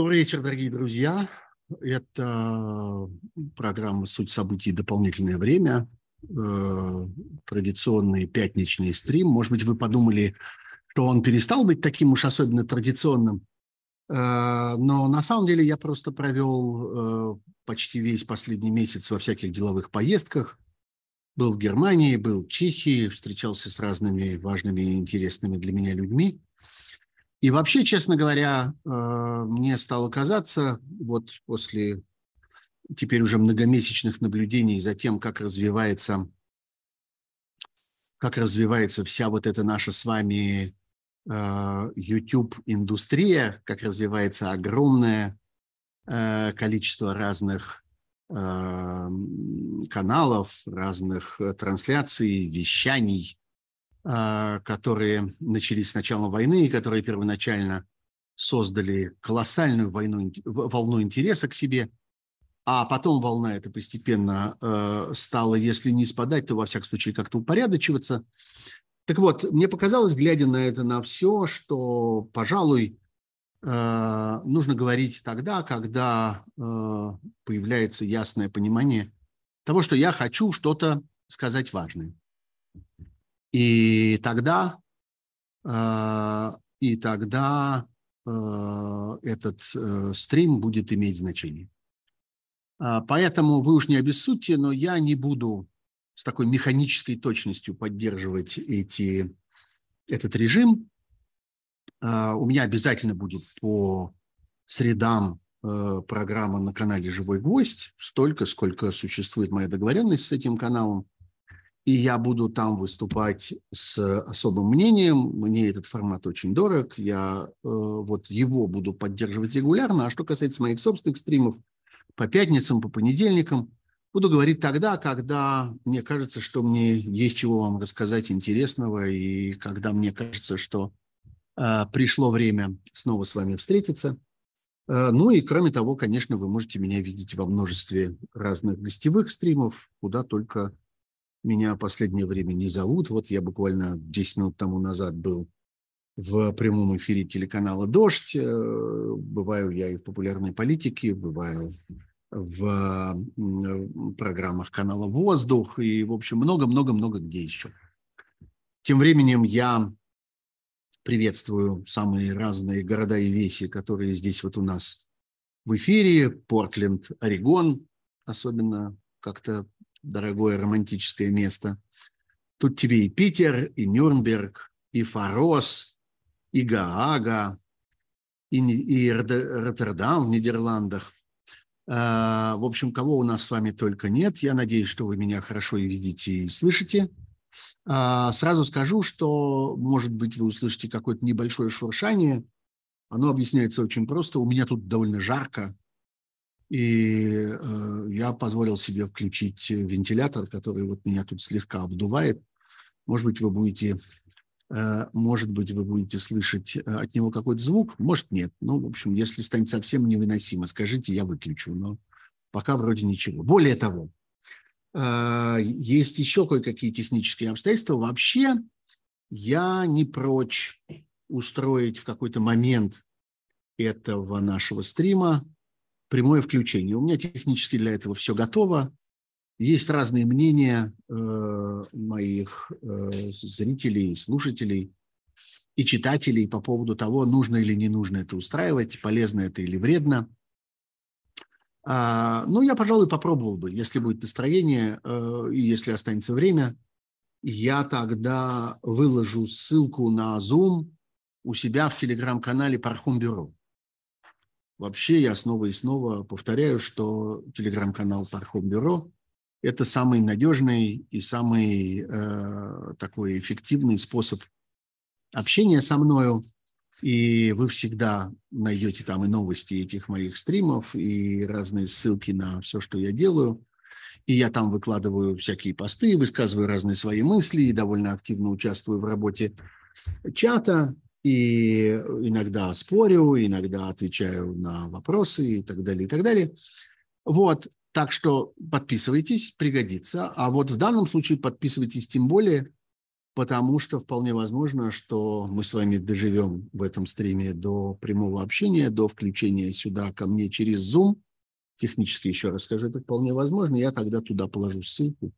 Добрый вечер, дорогие друзья. Это программа «Суть событий. Дополнительное время». Э, традиционный пятничный стрим. Может быть, вы подумали, что он перестал быть таким уж особенно традиционным. Э, но на самом деле я просто провел э, почти весь последний месяц во всяких деловых поездках. Был в Германии, был в Чехии, встречался с разными важными и интересными для меня людьми. И вообще, честно говоря, э, мне стало казаться, вот после теперь уже многомесячных наблюдений за тем, как развивается, как развивается вся вот эта наша с вами э, YouTube-индустрия, как развивается огромное э, количество разных каналов, разных трансляций, вещаний, которые начались с начала войны и которые первоначально создали колоссальную войну, волну интереса к себе, а потом волна эта постепенно э, стала, если не спадать, то во всяком случае как-то упорядочиваться. Так вот, мне показалось, глядя на это, на все, что, пожалуй, э, нужно говорить тогда, когда э, появляется ясное понимание того, что я хочу что-то сказать важное. И тогда, э, и тогда э, этот э, стрим будет иметь значение. А, поэтому вы уж не обессудьте, но я не буду с такой механической точностью поддерживать эти, этот режим. А, у меня обязательно будет по средам программа на канале «Живой гвоздь», столько, сколько существует моя договоренность с этим каналом – и я буду там выступать с особым мнением. Мне этот формат очень дорог, я э, вот его буду поддерживать регулярно. А что касается моих собственных стримов по пятницам, по понедельникам, буду говорить тогда, когда мне кажется, что мне есть чего вам рассказать интересного, и когда мне кажется, что э, пришло время снова с вами встретиться. Э, ну и кроме того, конечно, вы можете меня видеть во множестве разных гостевых стримов, куда только меня в последнее время не зовут. Вот я буквально 10 минут тому назад был в прямом эфире телеканала «Дождь». Э, бываю я и в популярной политике, бываю в программах канала «Воздух» и, в общем, много-много-много где еще. Тем временем я приветствую самые разные города и веси, которые здесь вот у нас в эфире. Портленд, Орегон, особенно как-то дорогое романтическое место. Тут тебе и Питер, и Нюрнберг, и Фарос, и Гаага, и, и Роттердам в Нидерландах. А, в общем, кого у нас с вами только нет. Я надеюсь, что вы меня хорошо и видите, и слышите. А, сразу скажу, что, может быть, вы услышите какое-то небольшое шуршание. Оно объясняется очень просто. У меня тут довольно жарко, и э, я позволил себе включить вентилятор, который вот меня тут слегка обдувает. Может быть, вы будете, э, может быть, вы будете слышать э, от него какой-то звук, может, нет. Ну, в общем, если станет совсем невыносимо, скажите, я выключу. Но пока вроде ничего. Более того, э, есть еще кое-какие технические обстоятельства. Вообще, я не прочь устроить в какой-то момент этого нашего стрима прямое включение. У меня технически для этого все готово. Есть разные мнения э, моих э, зрителей, слушателей и читателей по поводу того, нужно или не нужно это устраивать, полезно это или вредно. А, ну, я, пожалуй, попробовал бы, если будет настроение э, и если останется время, я тогда выложу ссылку на Zoom у себя в телеграм-канале Пархум Бюро. Вообще я снова и снова повторяю, что телеграм-канал Пархом Бюро – это самый надежный и самый э, такой эффективный способ общения со мною. И вы всегда найдете там и новости этих моих стримов, и разные ссылки на все, что я делаю. И я там выкладываю всякие посты, высказываю разные свои мысли и довольно активно участвую в работе чата и иногда спорю, иногда отвечаю на вопросы и так далее, и так далее. Вот, так что подписывайтесь, пригодится. А вот в данном случае подписывайтесь тем более, потому что вполне возможно, что мы с вами доживем в этом стриме до прямого общения, до включения сюда ко мне через Zoom. Технически еще раз скажу, это вполне возможно. Я тогда туда положу ссылку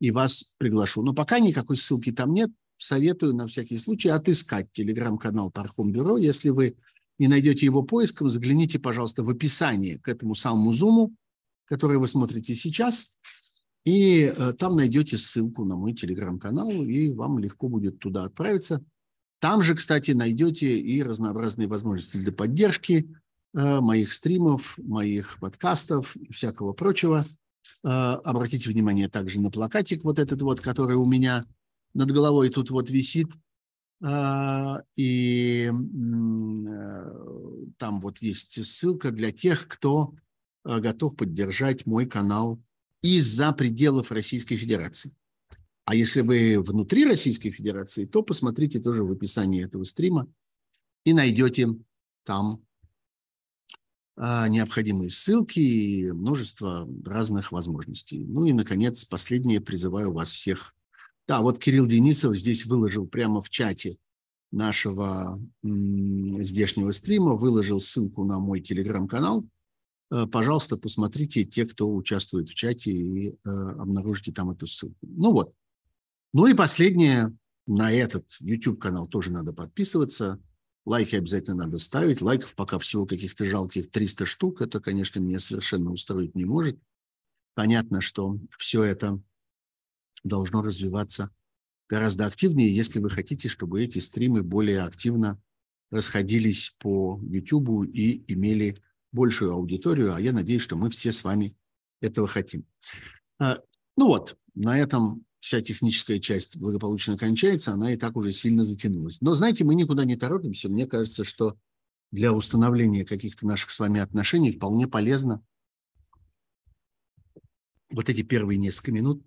и вас приглашу. Но пока никакой ссылки там нет. Советую на всякий случай отыскать телеграм-канал Пархом Бюро. Если вы не найдете его поиском, загляните, пожалуйста, в описание к этому самому зуму, который вы смотрите сейчас, и э, там найдете ссылку на мой телеграм-канал, и вам легко будет туда отправиться. Там же, кстати, найдете и разнообразные возможности для поддержки э, моих стримов, моих подкастов и всякого прочего – Э, обратите внимание также на плакатик вот этот вот, который у меня над головой тут вот висит. Э, и э, там вот есть ссылка для тех, кто готов поддержать мой канал из-за пределов Российской Федерации. А если вы внутри Российской Федерации, то посмотрите тоже в описании этого стрима и найдете там а, необходимые ссылки и множество разных возможностей. Ну и, наконец, последнее призываю вас всех. Да, вот Кирилл Денисов здесь выложил прямо в чате нашего здешнего стрима, выложил ссылку на мой телеграм-канал. Э, пожалуйста, посмотрите те, кто участвует в чате, и э, обнаружите там эту ссылку. Ну вот. Ну и последнее, на этот YouTube-канал тоже надо подписываться. Лайки обязательно надо ставить. Лайков пока всего каких-то жалких 300 штук. Это, конечно, меня совершенно устроить не может. Понятно, что все это должно развиваться гораздо активнее, если вы хотите, чтобы эти стримы более активно расходились по YouTube и имели большую аудиторию, а я надеюсь, что мы все с вами этого хотим. А, ну вот, на этом вся техническая часть благополучно кончается, она и так уже сильно затянулась. Но, знаете, мы никуда не торопимся. Мне кажется, что для установления каких-то наших с вами отношений вполне полезно вот эти первые несколько минут,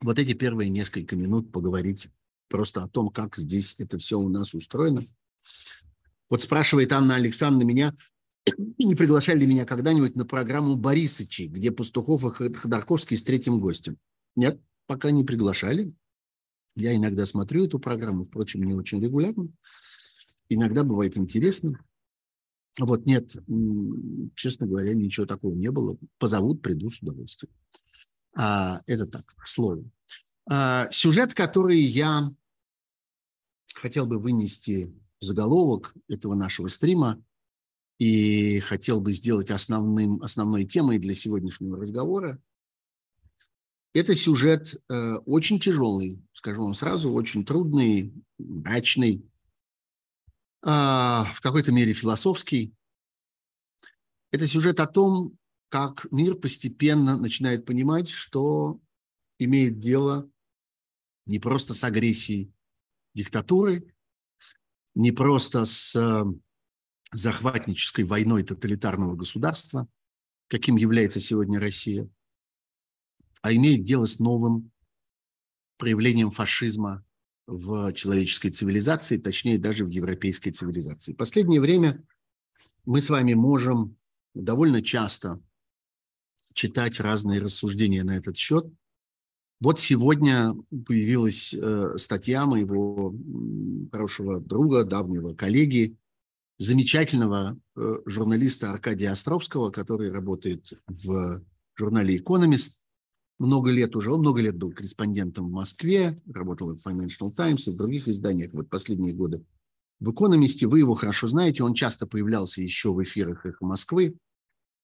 вот эти первые несколько минут поговорить просто о том, как здесь это все у нас устроено. Вот спрашивает Анна Александровна меня, не приглашали меня когда-нибудь на программу Борисычи, где Пастухов и Ходорковский с третьим гостем? Нет, пока не приглашали. Я иногда смотрю эту программу, впрочем, не очень регулярно. Иногда бывает интересно. Вот нет, честно говоря, ничего такого не было. Позовут, приду с удовольствием. А, это так, к слову. А, сюжет, который я хотел бы вынести в заголовок этого нашего стрима – и хотел бы сделать основным, основной темой для сегодняшнего разговора. Это сюжет э, очень тяжелый, скажу вам сразу, очень трудный, мрачный, в какой-то мере философский. Это сюжет о том, как мир постепенно начинает понимать, что имеет дело не просто с агрессией диктатуры, не просто с захватнической войной тоталитарного государства, каким является сегодня Россия, а имеет дело с новым проявлением фашизма в человеческой цивилизации, точнее даже в европейской цивилизации. В последнее время мы с вами можем довольно часто читать разные рассуждения на этот счет. Вот сегодня появилась э, статья моего хорошего друга, давнего коллеги замечательного э, журналиста Аркадия Островского, который работает в журнале «Экономист». Много лет уже, он много лет был корреспондентом в Москве, работал в Financial Times и в других изданиях вот последние годы. В «Экономисте» вы его хорошо знаете, он часто появлялся еще в эфирах «Эхо Москвы».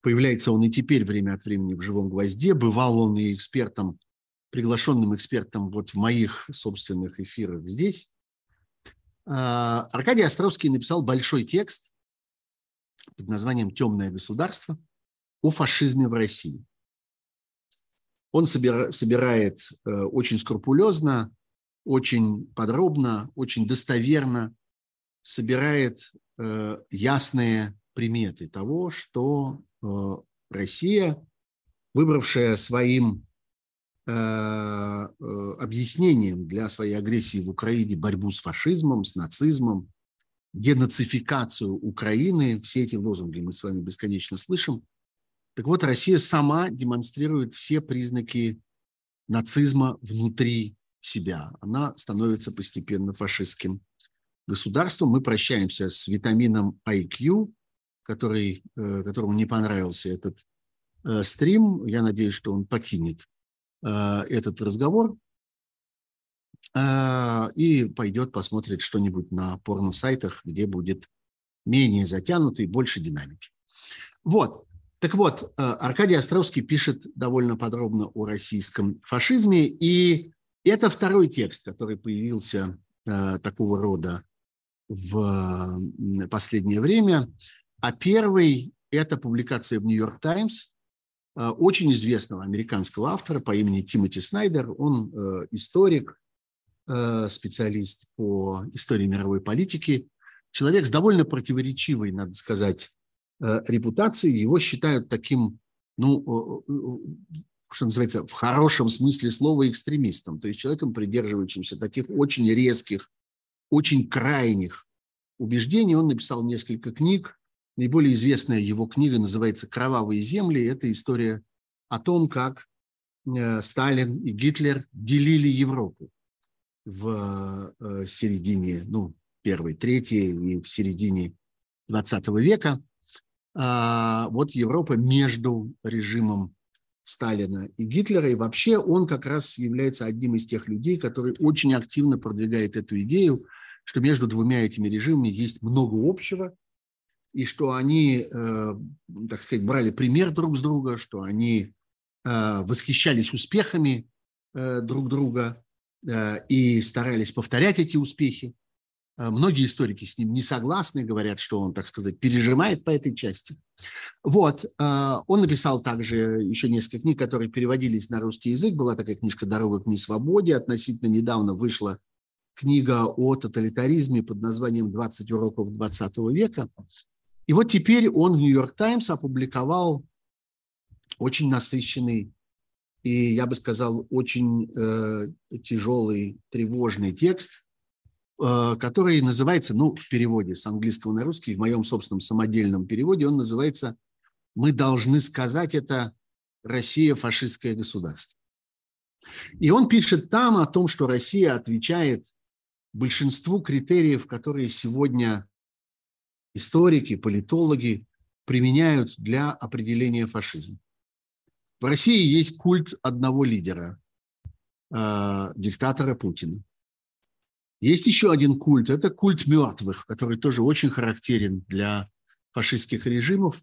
Появляется он и теперь время от времени в «Живом гвозде». Бывал он и экспертом, приглашенным экспертом вот в моих собственных эфирах здесь. А, Аркадий Островский написал большой текст под названием «Темное государство» о фашизме в России. Он собирает э, очень скрупулезно, очень подробно, очень достоверно, собирает э, ясные приметы того, что э, Россия, выбравшая своим объяснением для своей агрессии в Украине борьбу с фашизмом, с нацизмом, денацификацию Украины. Все эти лозунги мы с вами бесконечно слышим. Так вот, Россия сама демонстрирует все признаки нацизма внутри себя. Она становится постепенно фашистским государством. Мы прощаемся с витамином IQ, который, э, которому не понравился этот э, стрим. Я надеюсь, что он покинет э, этот разговор и пойдет посмотреть что-нибудь на порно-сайтах, где будет менее затянуто и больше динамики. Вот. Так вот, Аркадий Островский пишет довольно подробно о российском фашизме, и это второй текст, который появился такого рода в последнее время. А первый – это публикация в «Нью-Йорк Таймс» э, очень известного американского автора по имени Тимоти Снайдер. Он э, историк, э, специалист по истории мировой политики, человек с довольно противоречивой, надо сказать, репутацией. Его считают таким, ну, что называется, в хорошем смысле слова экстремистом, то есть человеком, придерживающимся таких очень резких очень крайних убеждений. Он написал несколько книг. Наиболее известная его книга называется «Кровавые земли». Это история о том, как э, Сталин и Гитлер делили Европу в э, середине, ну, первой, третьей и в середине 20 века. А, вот Европа между режимом Сталина и Гитлера. И вообще он как раз является одним из тех людей, который очень активно продвигает эту идею – что между двумя этими режимами есть много общего, и что они, э, так сказать, брали пример друг с друга, что они э, восхищались успехами э, друг друга и старались повторять эти успехи. Многие историки с ним не согласны, говорят, что он, так сказать, пережимает по этой части. Вот. Он написал также еще несколько книг, которые переводились на русский язык. Была такая книжка «Дорога к несвободе». Относительно недавно вышла книга о тоталитаризме под названием «20 уроков 20 века». И вот теперь он в «Нью-Йорк Таймс» опубликовал очень насыщенный и, я бы сказал, очень э, тяжелый, тревожный текст, э, который называется, ну, в переводе с английского на русский, в моем собственном самодельном переводе, он называется «Мы должны сказать это Россия – фашистское государство». И он пишет там о том, что Россия отвечает большинству критериев, которые сегодня историки, политологи применяют для определения фашизма. В России есть культ одного лидера, э, диктатора Путина. Есть еще один культ, это культ мертвых, который тоже очень характерен для фашистских режимов.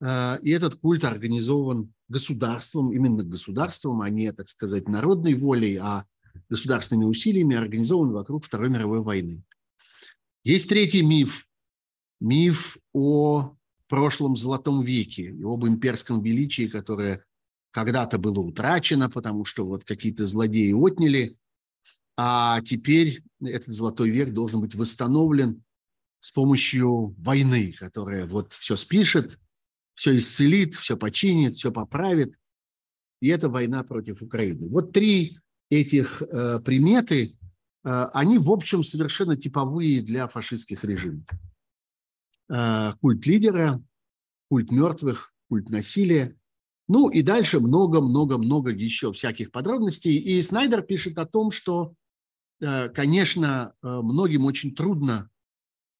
Э, и этот культ организован государством, именно государством, а не, так сказать, народной волей, а государственными усилиями организован вокруг Второй мировой войны. Есть третий миф. Миф о прошлом золотом веке и об имперском величии, которое когда-то было утрачено, потому что вот какие-то злодеи отняли, а теперь этот золотой век должен быть восстановлен с помощью войны, которая вот все спишет, все исцелит, все починит, все поправит. И это война против Украины. Вот три этих э, приметы, э, они, в общем, совершенно типовые для фашистских режимов. Э, культ лидера, культ мертвых, культ насилия. Ну и дальше много-много-много еще всяких подробностей. И Снайдер пишет о том, что, конечно, э, многим очень трудно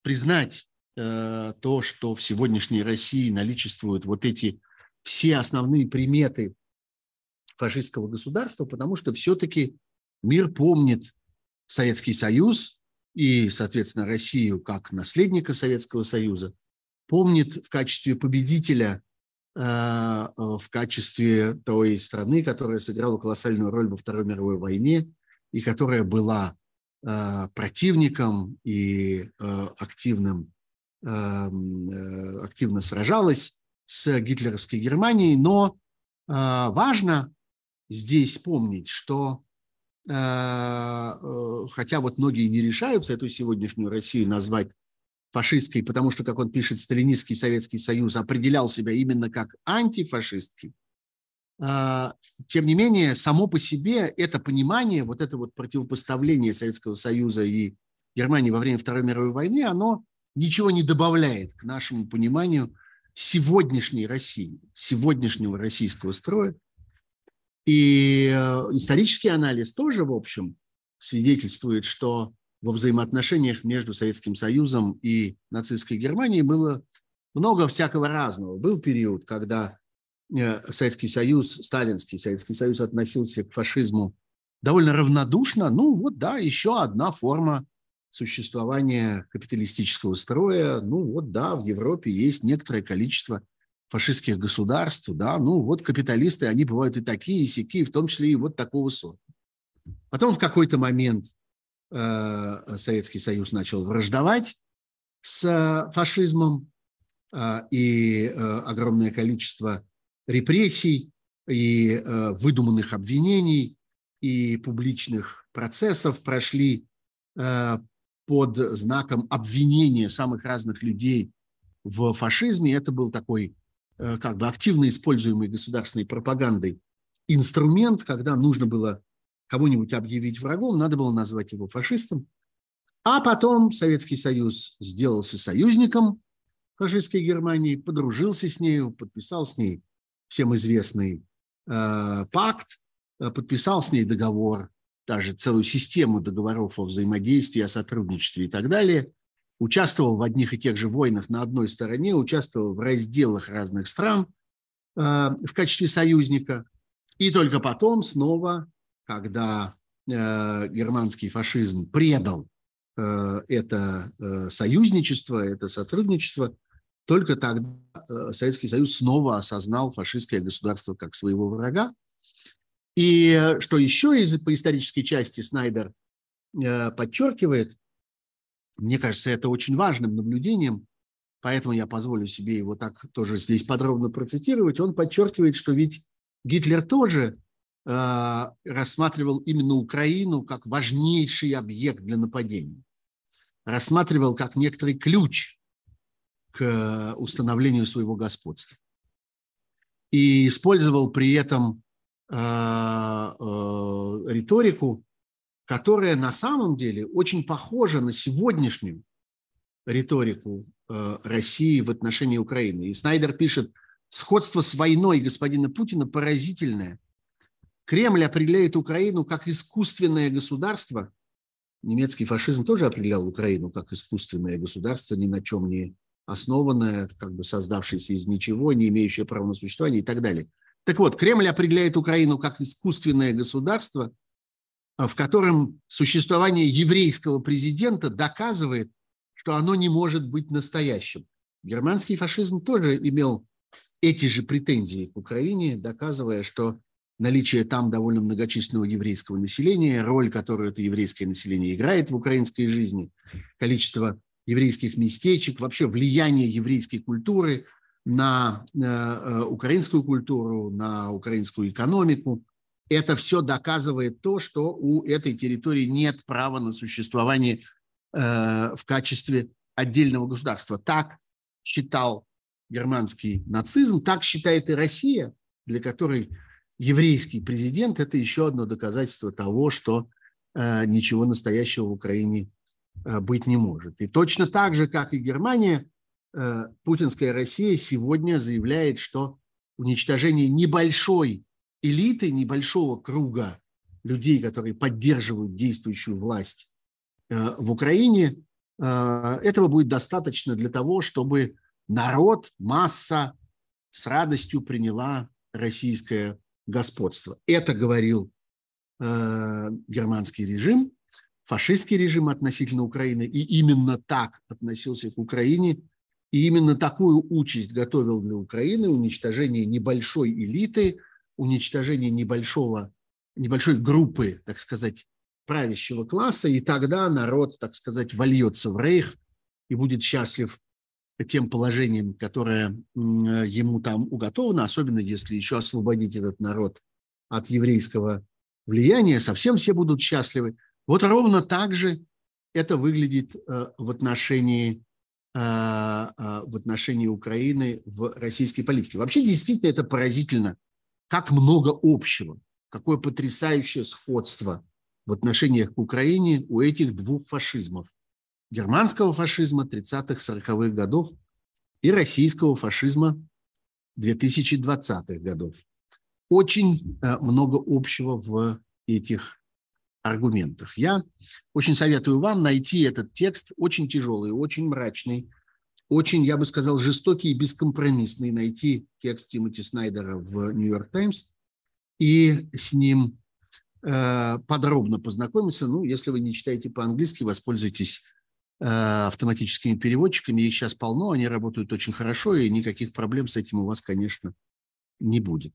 признать э, то, что в сегодняшней России наличествуют вот эти все основные приметы фашистского государства, потому что все-таки мир помнит Советский Союз и, соответственно, Россию как наследника Советского Союза, помнит в качестве победителя, э, в качестве той страны, которая сыграла колоссальную роль во Второй мировой войне и которая была э, противником и э, активным, активно сражалась с гитлеровской Германией, но важно здесь помнить, что э, э, хотя вот многие не решаются эту сегодняшнюю Россию назвать фашистской, потому что, как он пишет, сталинистский Советский Союз определял себя именно как антифашистский, э, тем не менее, само по себе это понимание, вот это вот противопоставление Советского Союза и Германии во время Второй мировой войны, оно ничего не добавляет к нашему пониманию сегодняшней России, сегодняшнего российского строя, И э, исторический анализ тоже, в общем, свидетельствует, что во взаимоотношениях между Советским Союзом и нацистской Германией было много всякого разного. Был период, когда Советский Союз, Сталинский Советский Союз относился к фашизму довольно равнодушно. Ну вот, да, еще одна форма существования капиталистического строя. Ну вот, да, в Европе есть некоторое количество фашистских государств, да, ну вот капиталисты, они бывают и такие, и сякие, в том числе и вот такого сорта. Потом в какой-то момент э, Советский Союз начал враждовать с э, фашизмом, э, и э, огромное количество репрессий и э, выдуманных обвинений и публичных процессов прошли э, под знаком обвинения самых разных людей в фашизме. Это был такой Э, как бы активно используемый государственной пропагандой инструмент, когда нужно было кого-нибудь объявить врагом, надо было назвать его фашистом. А потом Советский Союз сделался союзником фашистской Германии, подружился с нею, подписал с ней всем известный э, пакт, э, подписал с ней договор, даже целую систему договоров о взаимодействии, о сотрудничестве и так далее участвовал в одних и тех же войнах на одной стороне, участвовал в разделах разных стран э, в качестве союзника. И только потом снова, когда э, германский фашизм предал э, это э, союзничество, это сотрудничество, только тогда э, Советский Союз снова осознал фашистское государство как своего врага. И э, что еще из по исторической части Снайдер э, подчеркивает, мне кажется, это очень важным наблюдением, поэтому я позволю себе его так тоже здесь подробно процитировать. Он подчеркивает, что ведь Гитлер тоже рассматривал именно Украину как важнейший объект для нападения, рассматривал как некоторый ключ к установлению своего господства и использовал при этом э, э, риторику, которая на самом деле очень похожа на сегодняшнюю риторику э, России в отношении Украины. И Снайдер пишет, сходство с войной господина Путина поразительное. Кремль определяет Украину как искусственное государство. Немецкий фашизм тоже определял Украину как искусственное государство, ни на чем не основанное, как бы создавшееся из ничего, не имеющее права на существование и так далее. Так вот, Кремль определяет Украину как искусственное государство, а, в котором существование еврейского президента доказывает, что оно не может быть настоящим. Германский фашизм тоже имел эти же претензии к Украине, доказывая, что наличие там довольно многочисленного еврейского населения, роль, которую это еврейское население играет в украинской жизни, количество еврейских местечек, вообще влияние еврейской культуры на э, э, украинскую культуру, на украинскую экономику, это все доказывает то, что у этой территории нет права на существование э, в качестве отдельного государства. Так считал германский нацизм, так считает и Россия, для которой еврейский президент – это еще одно доказательство того, что ничего настоящего в Украине быть не может. И точно так же, как и Германия, э, путинская Россия сегодня заявляет, что уничтожение небольшой элиты небольшого круга людей, которые поддерживают действующую власть э, в Украине, э, этого будет достаточно для того, чтобы народ, масса с радостью приняла российское господство. Это говорил э, германский режим, фашистский режим относительно Украины, и именно так относился к Украине, и именно такую участь готовил для Украины уничтожение небольшой элиты – уничтожение небольшого, небольшой группы, так сказать, правящего класса, и тогда народ, так сказать, вольется в рейх и будет счастлив тем положением, которое ему там уготовано, особенно если еще освободить этот народ от еврейского влияния, совсем все будут счастливы. Вот ровно так же это выглядит э, в отношении, э, э, в отношении Украины в российской политике. Вообще, действительно, это поразительно – как много общего, какое потрясающее сходство в отношениях к Украине у этих двух фашизмов. Германского фашизма 30-х, 40-х годов и российского фашизма 2020-х годов. очень э, много общего в этих аргументах. Я очень советую вам найти этот текст, очень тяжелый, очень мрачный, очень, я бы сказал, жестокий и бескомпромиссный, найти текст Тимоти Снайдера в «Нью-Йорк Таймс» и с ним э, подробно познакомиться. Ну, если вы не читаете по-английски, воспользуйтесь э, автоматическими переводчиками. Их сейчас полно, они работают очень хорошо, и никаких проблем с этим у вас, конечно, не будет.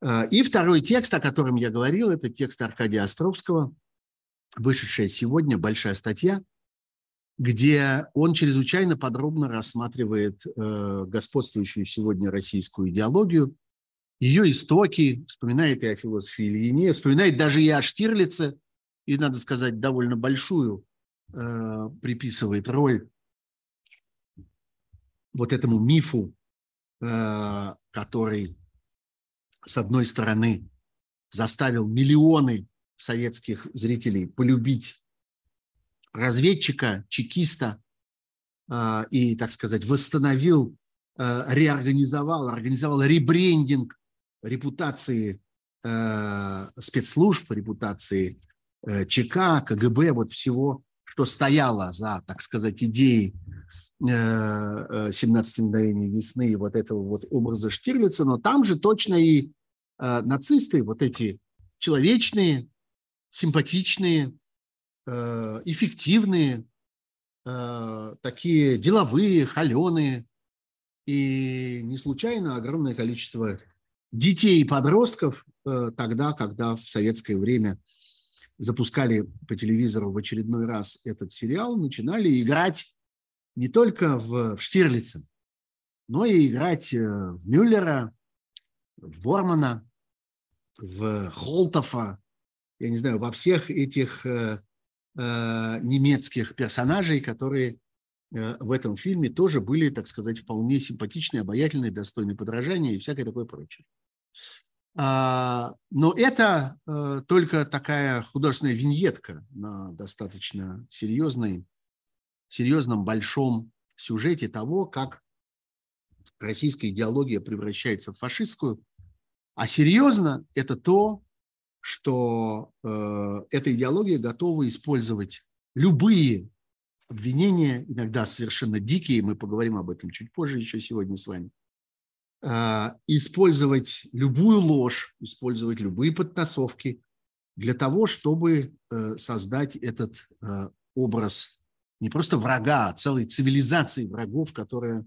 Э, и второй текст, о котором я говорил, это текст Аркадия Островского, вышедшая сегодня большая статья, где он чрезвычайно подробно рассматривает э, господствующую сегодня российскую идеологию, ее истоки, вспоминает и о философии Ильине, вспоминает даже и о Штирлице, и, надо сказать, довольно большую э, приписывает роль вот этому мифу, который с одной стороны, заставил миллионы советских зрителей полюбить разведчика, чекиста э, и, так сказать, восстановил, э, реорганизовал, организовал ребрендинг репутации э, спецслужб, репутации ЧК, КГБ, вот всего, что стояло за, так сказать, идеей 17 э, мгновений весны, вот этого вот образа Штирлица, но там же точно и э, нацисты, вот эти человечные, симпатичные, э, эффективные, такие деловые, холеные, и не случайно огромное количество детей и подростков тогда, когда в советское время запускали по телевизору в очередной раз этот сериал, начинали играть не только в, в Штирлице, но и играть э, в Мюллера, в Бормана, в Холтофа, я не знаю, во всех этих э, э, немецких персонажей, которые э, в этом фильме тоже были, так сказать, вполне симпатичные, обаятельные, достойные подражания и всякое такое прочее. А, но это э, только такая художественная виньетка на достаточно серьезной серьезном большом сюжете того, как российская идеология превращается в фашистскую. А серьезно это то, что э, эта идеология готова использовать любые обвинения, иногда совершенно дикие, мы поговорим об этом чуть позже еще сегодня с вами, э, использовать любую ложь, использовать любые подтасовки для того, чтобы э, создать этот э, образ не просто врага, а целой цивилизации врагов, которая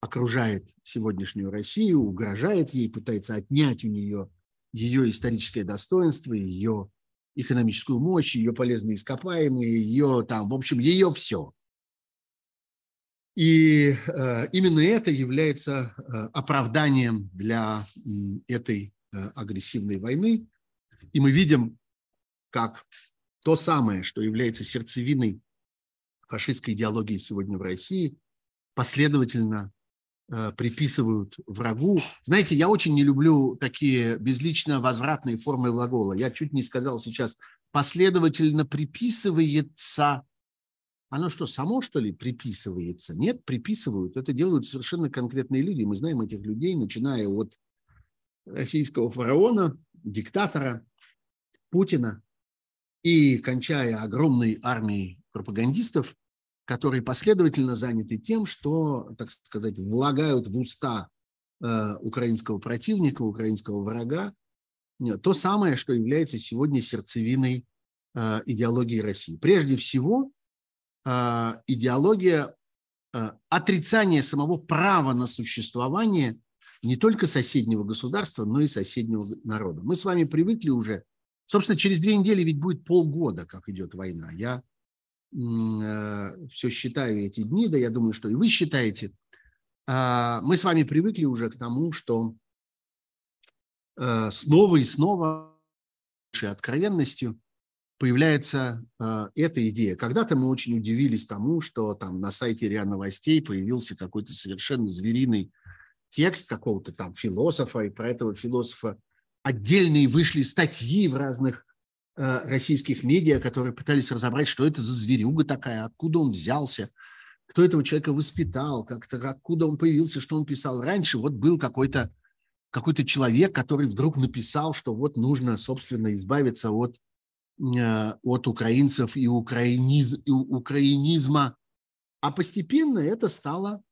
окружает сегодняшнюю Россию, угрожает ей, пытается отнять у нее ее историческое достоинство, ее экономическую мощь, ее полезные ископаемые, ее там, в общем, ее все. И э, именно это является э, оправданием для э, этой э, агрессивной войны. И мы видим, как то самое, что является сердцевиной фашистской идеологии сегодня в России, последовательно э, приписывают врагу. Знаете, я очень не люблю такие безлично возвратные формы глагола. Я чуть не сказал сейчас последовательно приписывается. Оно что, само, что ли, приписывается? Нет, приписывают. Это делают совершенно конкретные люди. Мы знаем этих людей, начиная от российского фараона, диктатора Путина и кончая огромной армией пропагандистов, которые последовательно заняты тем, что, так сказать, влагают в уста э, украинского противника, украинского врага то самое, что является сегодня сердцевиной э, идеологии России. Прежде всего, э, идеология э, отрицания самого права на существование не только соседнего государства, но и соседнего народа. Мы с вами привыкли уже, собственно, через две недели ведь будет полгода, как идет война. Я Э, все считаю эти дни, да я думаю, что и вы считаете, а, мы с вами привыкли уже к тому, что э, снова и снова откровенностью появляется э, эта идея. Когда-то мы очень удивились тому, что там на сайте РИА Новостей появился какой-то совершенно звериный текст какого-то там философа, и про этого философа отдельные вышли статьи в разных Э, российских медиа, которые пытались разобрать, что это за зверюга такая, откуда он взялся, кто этого человека воспитал, как-то, откуда он появился, что он писал раньше. Вот был какой-то какой-то человек, который вдруг написал, что вот нужно, собственно, избавиться от, э, от украинцев и, украиниз, и украинизма. А постепенно это стало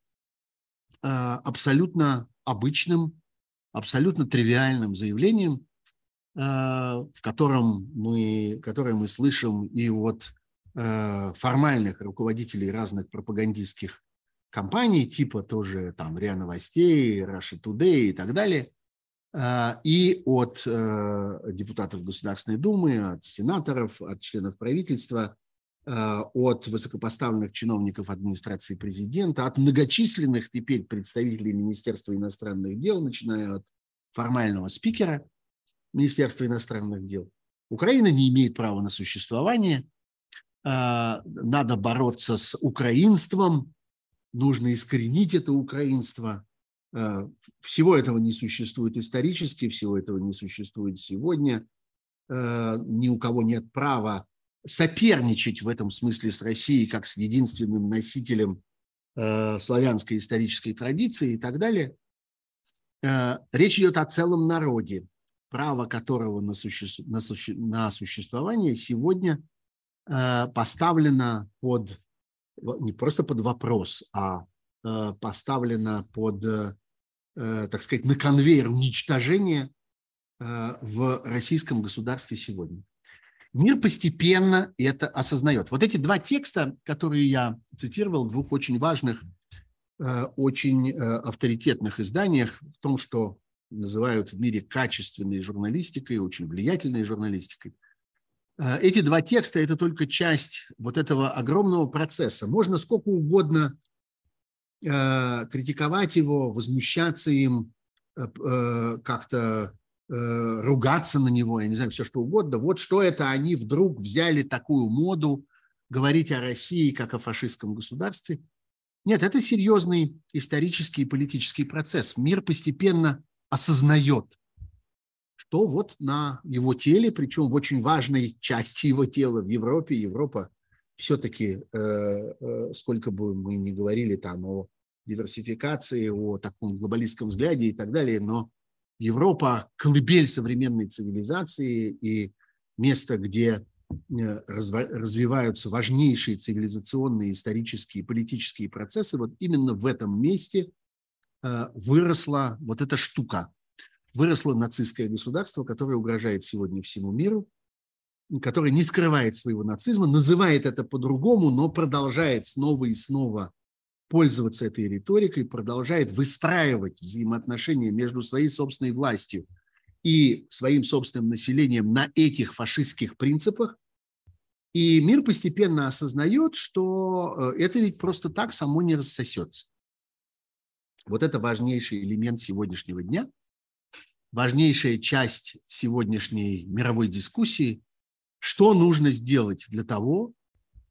э, абсолютно обычным, абсолютно тривиальным заявлением, э, в котором мы, которое мы слышим и от формальных руководителей разных пропагандистских компаний, типа тоже там РИА Новостей, Russia Today и так далее, а, и от э, депутатов Государственной Думы, от сенаторов, от членов правительства, от высокопоставленных чиновников администрации президента, от многочисленных теперь представителей Министерства иностранных дел, начиная от формального спикера Министерства иностранных дел. Украина не имеет права на существование, а, надо бороться с украинством, нужно искоренить это украинство. Э, всего этого не существует исторически, всего этого не существует сегодня. Э, ни у кого нет права соперничать в этом смысле с Россией как с единственным носителем славянской исторической традиции и так далее. Речь идет о целом народе, право которого на, суще... на, суще... на существование сегодня поставлено под не просто под вопрос, а э, поставлена под, э, э, так сказать, на конвейер уничтожения в российском государстве сегодня. Мир постепенно это осознает. Вот эти два текста, которые я цитировал, двух очень важных, очень авторитетных изданиях, в том, что называют в мире качественной журналистикой, очень влиятельной журналистикой – Э, эти два текста – это только часть вот этого огромного процесса. Можно сколько угодно э, критиковать его, возмущаться им, э, как-то ругаться на него, я не знаю, все что угодно. Вот что это они вдруг взяли такую моду говорить о России как о фашистском государстве. Нет, это серьезный исторический и политический процесс. Мир постепенно осознает что вот на его теле, причем в очень важной части его тела в Европе, Европа все-таки, э, э, сколько бы мы ни говорили там о диверсификации, о таком глобалистском взгляде и так далее, но Европа – колыбель современной цивилизации и место, где э, развиваются важнейшие цивилизационные, исторические, политические процессы, вот именно в этом месте выросла вот эта штука, выросло нацистское государство, которое угрожает сегодня всему миру, которое не скрывает своего нацизма, называет это по-другому, но продолжает снова и снова пользоваться этой риторикой, продолжает выстраивать взаимоотношения между своей собственной властью и своим собственным населением на этих фашистских принципах. И мир постепенно осознает, что э, это ведь просто так само не рассосется. Вот это важнейший элемент сегодняшнего дня – важнейшая часть сегодняшней мировой дискуссии, что нужно сделать для того,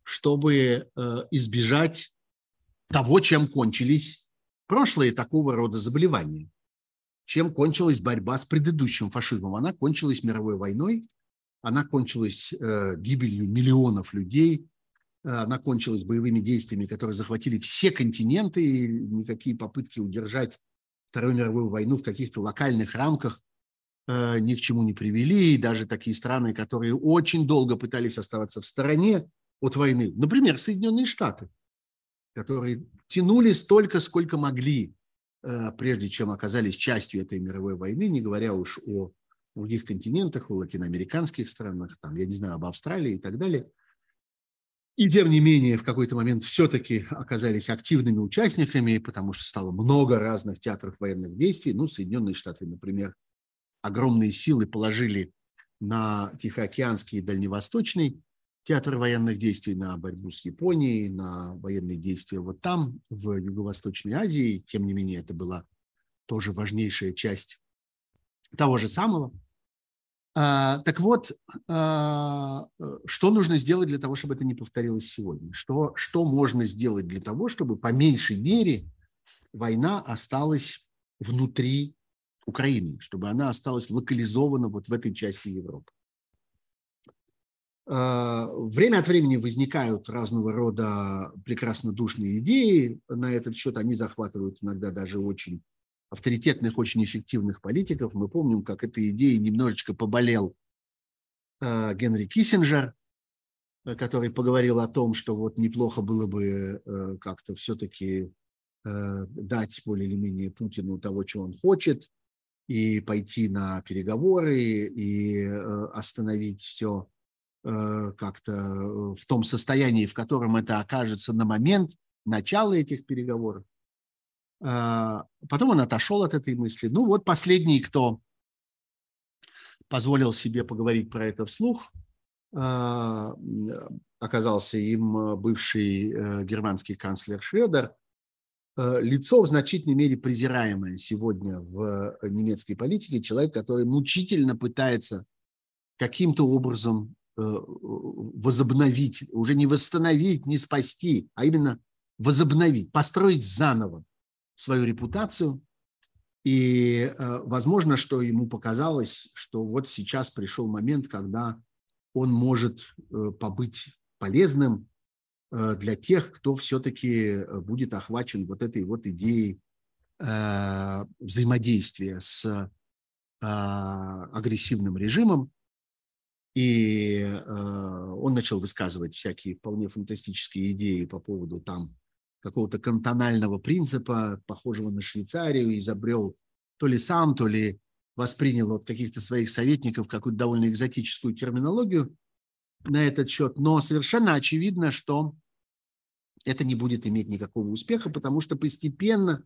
чтобы э, избежать того, чем кончились прошлые такого рода заболевания. Чем кончилась борьба с предыдущим фашизмом? Она кончилась мировой войной, она кончилась э, гибелью миллионов людей, она кончилась боевыми действиями, которые захватили все континенты, и никакие попытки удержать Вторую мировую войну в каких-то локальных рамках э, ни к чему не привели. И даже такие страны, которые очень долго пытались оставаться в стороне от войны, например, Соединенные Штаты, которые тянули столько, сколько могли, э, прежде чем оказались частью этой мировой войны, не говоря уж о других континентах, о латиноамериканских странах, там, я не знаю, об Австралии и так далее – и тем не менее, в какой-то момент все-таки оказались активными участниками, потому что стало много разных театров военных действий. Ну, Соединенные Штаты, например, огромные силы положили на Тихоокеанский и Дальневосточный театр военных действий, на борьбу с Японией, на военные действия вот там, в Юго-Восточной Азии. Тем не менее, это была тоже важнейшая часть того же самого – так вот, а, что нужно сделать для того, чтобы это не повторилось сегодня? Что, что можно сделать для того, чтобы по меньшей мере война осталась внутри Украины, чтобы она осталась локализована вот в этой части Европы? А, время от времени возникают разного рода прекрасно душные идеи на этот счет. Они захватывают иногда даже очень авторитетных, очень эффективных политиков. Мы помним, как этой идеей немножечко поболел э, Генри Киссинджер, э, который поговорил о том, что вот неплохо было бы э, как-то все-таки дать более или менее Путину того, чего он хочет, и пойти на переговоры, и остановить все как-то в том состоянии, в котором это окажется на момент начала этих переговоров. А, потом он отошел от этой мысли. Ну вот последний, кто позволил себе поговорить про это вслух, а, оказался им бывший э, германский канцлер Шредер, э, лицо в значительной мере презираемое сегодня в немецкой политике, человек, который мучительно пытается каким-то образом э, возобновить, уже не восстановить, не спасти, а именно возобновить, построить заново свою репутацию. И э, возможно, что ему показалось, что вот сейчас пришел момент, когда он может э, побыть полезным э, для тех, кто все-таки будет охвачен вот этой вот идеей взаимодействия с агрессивным режимом. И он начал высказывать всякие вполне фантастические идеи по поводу там какого-то кантонального принципа, похожего на Швейцарию, изобрел то ли сам, то ли воспринял от каких-то своих советников какую-то довольно экзотическую терминологию на этот счет. Но совершенно очевидно, что это не будет иметь никакого успеха, потому что постепенно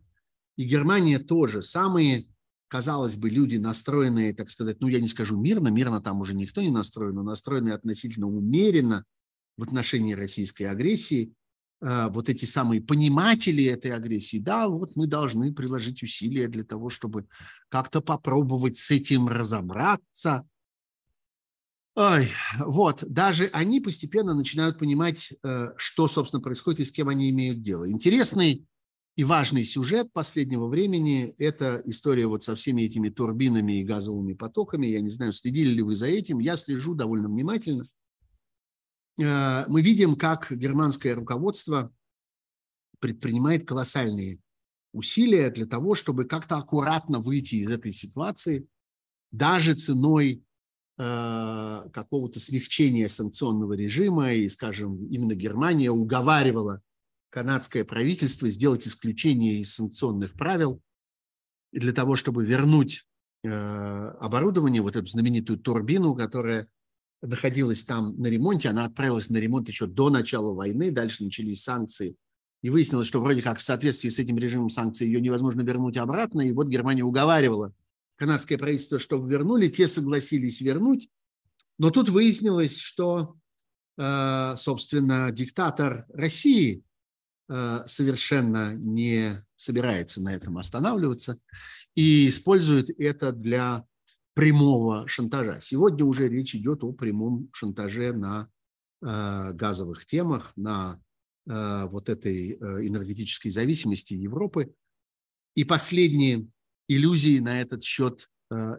и Германия тоже самые, казалось бы, люди, настроенные, так сказать, ну, я не скажу мирно, мирно там уже никто не настроен, но настроенные относительно умеренно в отношении российской агрессии, вот эти самые пониматели этой агрессии, да, вот мы должны приложить усилия для того, чтобы как-то попробовать с этим разобраться. Ой, вот, даже они постепенно начинают понимать, э, что, собственно, происходит и с кем они имеют дело. Интересный и важный сюжет последнего времени – это история вот со всеми этими турбинами и газовыми потоками. Я не знаю, следили ли вы за этим. Я слежу довольно внимательно – Э, мы видим, как германское руководство предпринимает колоссальные усилия для того, чтобы как-то аккуратно выйти из этой ситуации, даже ценой э, какого-то смягчения санкционного режима. И, скажем, именно Германия уговаривала канадское правительство сделать исключение из санкционных правил для того, чтобы вернуть э, оборудование, вот эту знаменитую турбину, которая находилась там на ремонте, она отправилась на ремонт еще до начала войны, дальше начались санкции, и выяснилось, что вроде как в соответствии с этим режимом санкций ее невозможно вернуть обратно, и вот Германия уговаривала канадское правительство, чтобы вернули, те согласились вернуть, но тут выяснилось, что, э, собственно, диктатор России э, совершенно не собирается на этом останавливаться и использует это для прямого шантажа. Сегодня уже речь идет о прямом шантаже на э, газовых темах, на э, вот этой э, энергетической зависимости Европы. И последние иллюзии на этот счет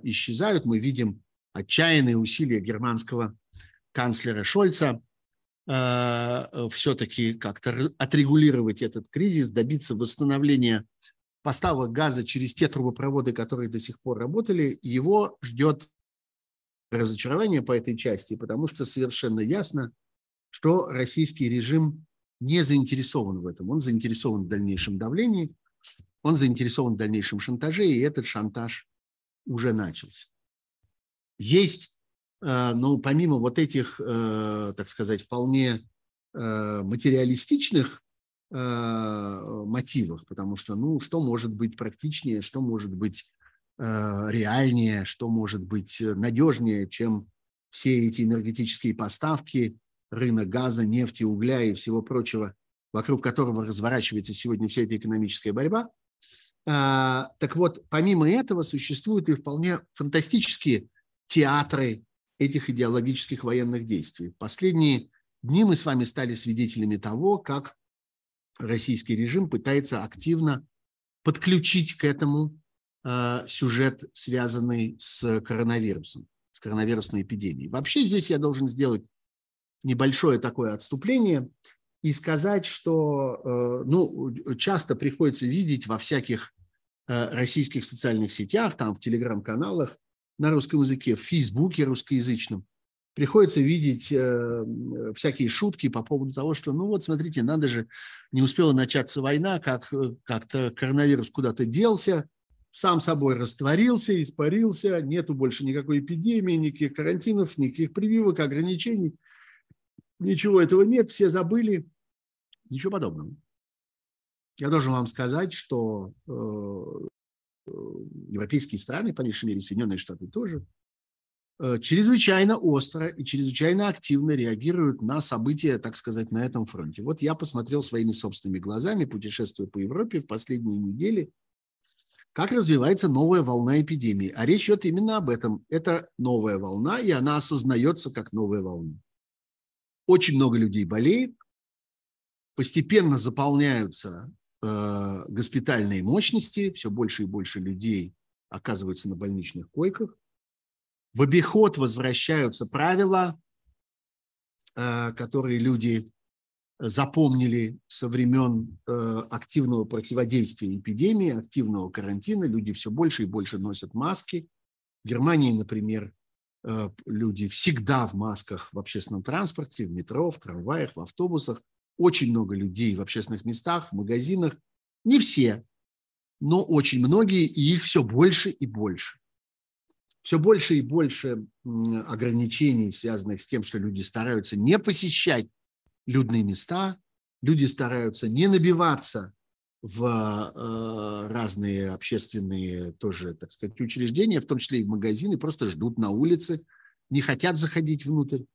исчезают. Мы видим отчаянные усилия германского канцлера Шольца все-таки как-то отрегулировать этот кризис, добиться восстановления поставок газа через те трубопроводы, которые до сих пор работали, его ждет разочарование по этой части, потому что совершенно ясно, что российский режим не заинтересован в этом. Он заинтересован в дальнейшем давлении, он заинтересован в дальнейшем шантаже, и этот шантаж уже начался. Есть, э, ну, помимо вот этих, э, так сказать, вполне э, материалистичных мотивах, потому что, ну, что может быть практичнее, что может быть э, реальнее, что может быть надежнее, чем все эти энергетические поставки, рынок газа, нефти, угля и всего прочего, вокруг которого разворачивается сегодня вся эта экономическая борьба. А, так вот, помимо этого существуют и вполне фантастические театры этих идеологических военных действий. В последние дни мы с вами стали свидетелями того, как российский режим пытается активно подключить к этому э, сюжет, связанный с коронавирусом, с коронавирусной эпидемией. Вообще здесь я должен сделать небольшое такое отступление и сказать, что э, ну, часто приходится видеть во всяких э, российских социальных сетях, там в телеграм-каналах на русском языке, в Фейсбуке русскоязычном, приходится видеть э, всякие шутки по поводу того, что, ну вот, смотрите, надо же, не успела начаться война, как э, как-то коронавирус куда-то делся, сам собой растворился, испарился, нету больше никакой эпидемии, никаких карантинов, никаких прививок, ограничений. Ничего этого нет, все забыли. Ничего подобного. Я должен вам сказать, что э, э европейские страны, по меньшей мере Соединенные Штаты тоже, чрезвычайно остро и чрезвычайно активно реагируют на события, так сказать, на этом фронте. Вот я посмотрел своими собственными глазами, путешествуя по Европе в последние недели – как развивается новая волна эпидемии. А речь идет именно об этом. Это новая волна, и она осознается как новая волна. Очень много людей болеет, постепенно заполняются э, госпитальные мощности, все больше и больше людей оказываются на больничных койках. В обиход возвращаются правила, э, которые люди запомнили со времен э, активного противодействия эпидемии, активного карантина. Люди все больше и больше носят маски. В Германии, например, э, люди всегда в масках в общественном транспорте, в метро, в трамваях, в автобусах. Очень много людей в общественных местах, в магазинах. Не все, но очень многие, и их все больше и больше. Все больше и больше ограничений, связанных с тем, что люди стараются не посещать людные места, люди стараются не набиваться в э, разные общественные тоже, так сказать, учреждения, в том числе и в магазины, просто ждут на улице, не хотят заходить внутрь.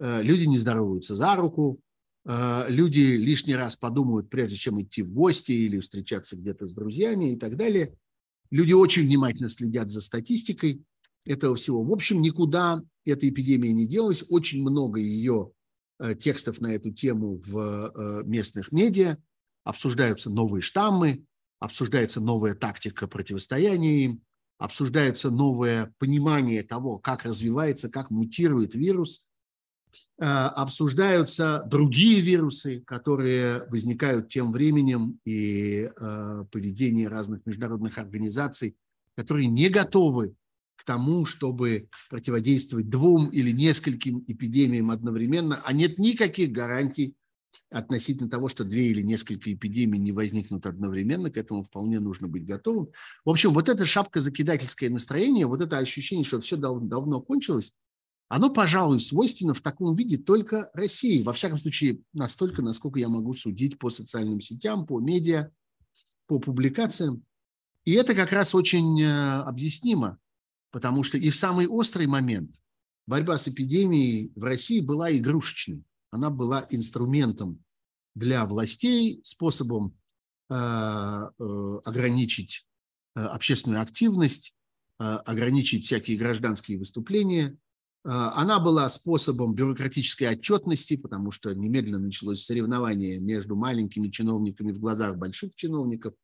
Э, люди не здороваются за руку, э, люди лишний раз подумают, прежде чем идти в гости или встречаться где-то с друзьями и так далее. Люди очень внимательно следят за статистикой этого всего. В общем, никуда эта эпидемия не делась. Очень много ее Э, текстов на эту тему в э, местных медиа, обсуждаются новые штаммы, обсуждается новая тактика противостояния им, обсуждается новое понимание того, как развивается, как мутирует вирус, э, обсуждаются другие вирусы, которые возникают тем временем, и поведение разных международных организаций, которые не готовы к тому, чтобы противодействовать двум или нескольким эпидемиям одновременно, а нет никаких гарантий относительно того, что две или несколько эпидемий не возникнут одновременно, к этому вполне нужно быть готовым. В общем, вот это шапка-закидательское настроение, вот это ощущение, что все дав давно кончилось, оно, пожалуй, свойственно в таком виде только России. Во всяком случае, настолько, насколько я могу судить по социальным сетям, по медиа, по публикациям. И это как раз очень э, объяснимо потому что и в самый острый момент борьба с эпидемией в России была игрушечной. Она была инструментом для властей, способом э, э, ограничить э, общественную активность, ограничить всякие гражданские выступления. Она была способом бюрократической отчетности, потому что немедленно началось соревнование между маленькими чиновниками в глазах больших чиновников –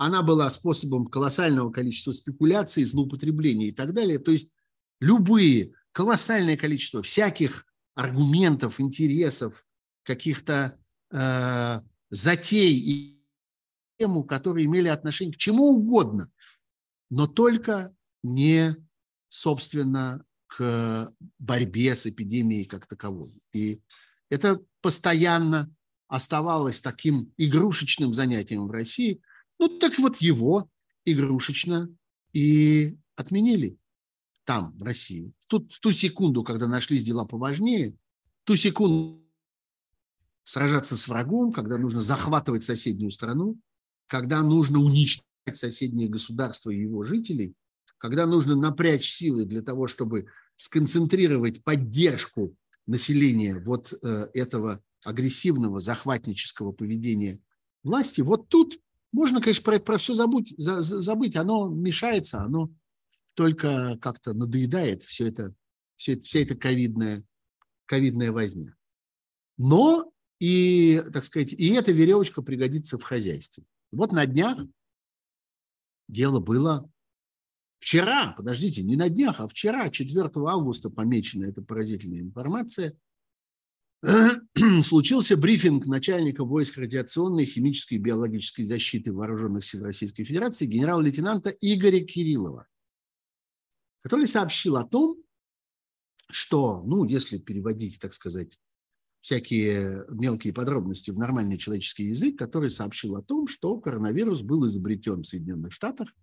она была способом колоссального количества спекуляций, злоупотреблений и так далее. То есть любые, колоссальное количество всяких аргументов, интересов, каких-то э, затей и тему, которые имели отношение к чему угодно, но только не, собственно, к борьбе с эпидемией как таковой. И это постоянно оставалось таким игрушечным занятием в России, ну, так вот его игрушечно и отменили там, в России. В ту, в ту секунду, когда нашлись дела поважнее, в ту секунду сражаться с врагом, когда нужно захватывать соседнюю страну, когда нужно уничтожать соседнее государство и его жителей, когда нужно напрячь силы для того, чтобы сконцентрировать поддержку населения вот э, этого агрессивного захватнического поведения власти, вот тут можно, конечно, про, про все забыть, за, забыть, оно мешается, оно только как-то надоедает, все это, все это, вся эта ковидная, ковидная возня. Но и, так сказать, и эта веревочка пригодится в хозяйстве. Вот на днях дело было вчера, подождите, не на днях, а вчера, 4 августа помечена эта поразительная информация. случился брифинг начальника войск радиационной, химической и биологической защиты Вооруженных сил Российской Федерации генерал-лейтенанта Игоря Кириллова, который сообщил о том, что, ну, если переводить, так сказать, всякие мелкие подробности в нормальный человеческий язык, который сообщил о том, что коронавирус был изобретен в Соединенных Штатах,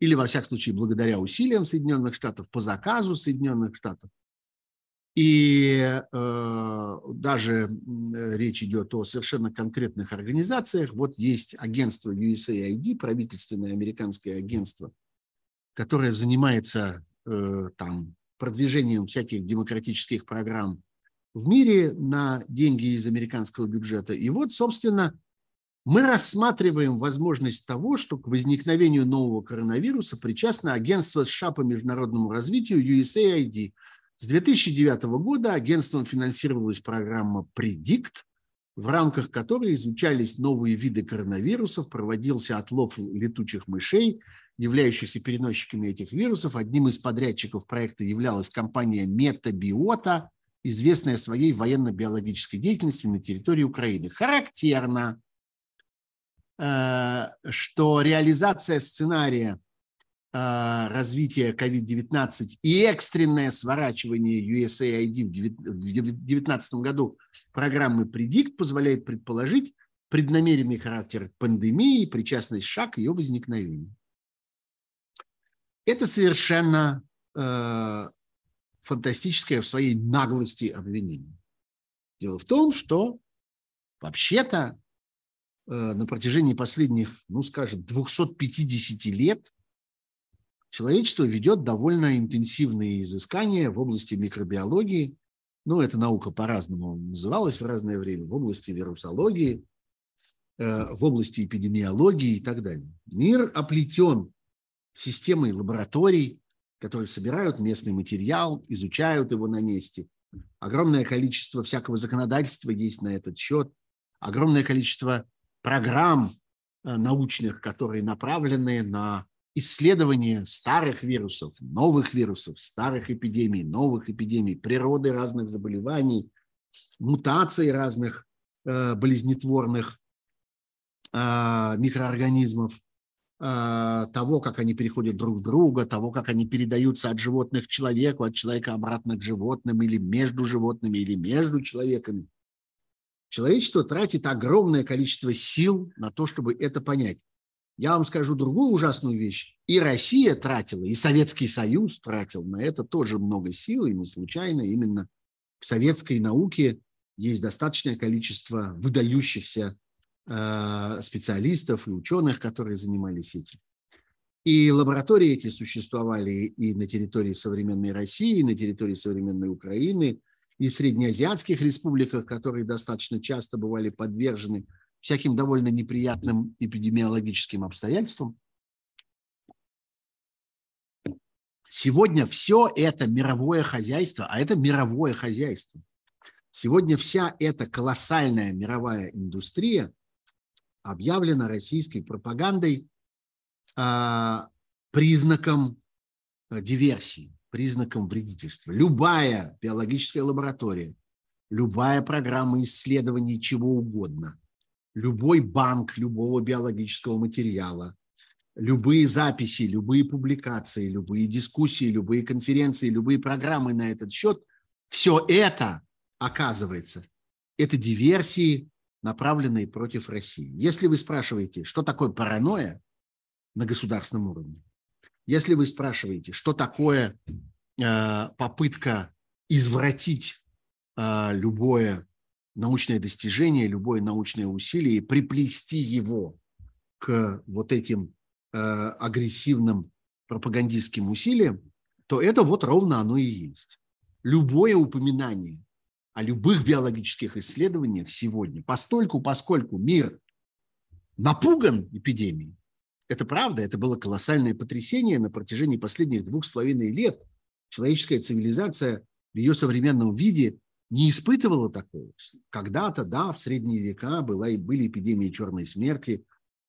или, во всяком случае, благодаря усилиям Соединенных Штатов, по заказу Соединенных Штатов. И э, даже речь идет о совершенно конкретных организациях. Вот есть агентство USAID, правительственное американское агентство, которое занимается э, там продвижением всяких демократических программ в мире на деньги из американского бюджета. И вот, собственно, мы рассматриваем возможность того, что к возникновению нового коронавируса причастно агентство США по международному развитию USAID. С 2009 года агентством финансировалась программа PREDICT, в рамках которой изучались новые виды коронавирусов, проводился отлов летучих мышей, являющихся переносчиками этих вирусов. Одним из подрядчиков проекта являлась компания Метабиота, известная своей военно-биологической деятельностью на территории Украины. Характерно, э, что реализация сценария развития COVID-19 и экстренное сворачивание USAID в 2019 году программы PREDICT позволяет предположить преднамеренный характер пандемии и причастность США к ее возникновению. Это совершенно э, фантастическое в своей наглости обвинение. Дело в том, что вообще-то э, на протяжении последних, ну, скажем, 250 лет человечество ведет довольно интенсивные изыскания в области микробиологии. Ну, эта наука по-разному называлась в разное время. В области вирусологии, э, в области эпидемиологии и так далее. Мир оплетен системой лабораторий, которые собирают местный материал, изучают его на месте. Огромное количество всякого законодательства есть на этот счет. Огромное количество программ э, научных, которые направлены на исследование старых вирусов, новых вирусов, старых эпидемий, новых эпидемий, природы разных заболеваний, мутаций разных э, болезнетворных э, микроорганизмов. А, того, как они переходят друг в друга, того, как они передаются от животных к человеку, от человека обратно к животным, или между животными, или между человеками. Человечество тратит огромное количество сил на то, чтобы это понять. Я вам скажу другую ужасную вещь. И Россия тратила, и Советский Союз тратил на это тоже много сил, и не случайно именно в советской науке есть достаточное количество выдающихся Э, специалистов и ученых, которые занимались этим. И лаборатории эти существовали и на территории современной России, и на территории современной Украины, и в среднеазиатских республиках, которые достаточно часто бывали подвержены всяким довольно неприятным эпидемиологическим обстоятельствам. Сегодня все это мировое хозяйство, а это мировое хозяйство. Сегодня вся эта колоссальная мировая индустрия объявлено российской пропагандой а, признаком а, диверсии, признаком вредительства. Любая биологическая лаборатория, любая программа исследований чего угодно, любой банк любого биологического материала, любые записи, любые публикации, любые дискуссии, любые конференции, любые программы на этот счет, все это, оказывается, это диверсии, направленные против России. Если вы спрашиваете, что такое паранойя на государственном уровне, если вы спрашиваете, что такое э, попытка извратить э, любое научное достижение, любое научное усилие и приплести его к вот этим э, агрессивным пропагандистским усилиям, то это вот ровно оно и есть. Любое упоминание о любых биологических исследованиях сегодня, постольку, поскольку мир напуган эпидемией, это правда, это было колоссальное потрясение на протяжении последних двух с половиной лет. Человеческая цивилизация в ее современном виде не испытывала такого. Когда-то, да, в средние века была, и были эпидемии черной смерти.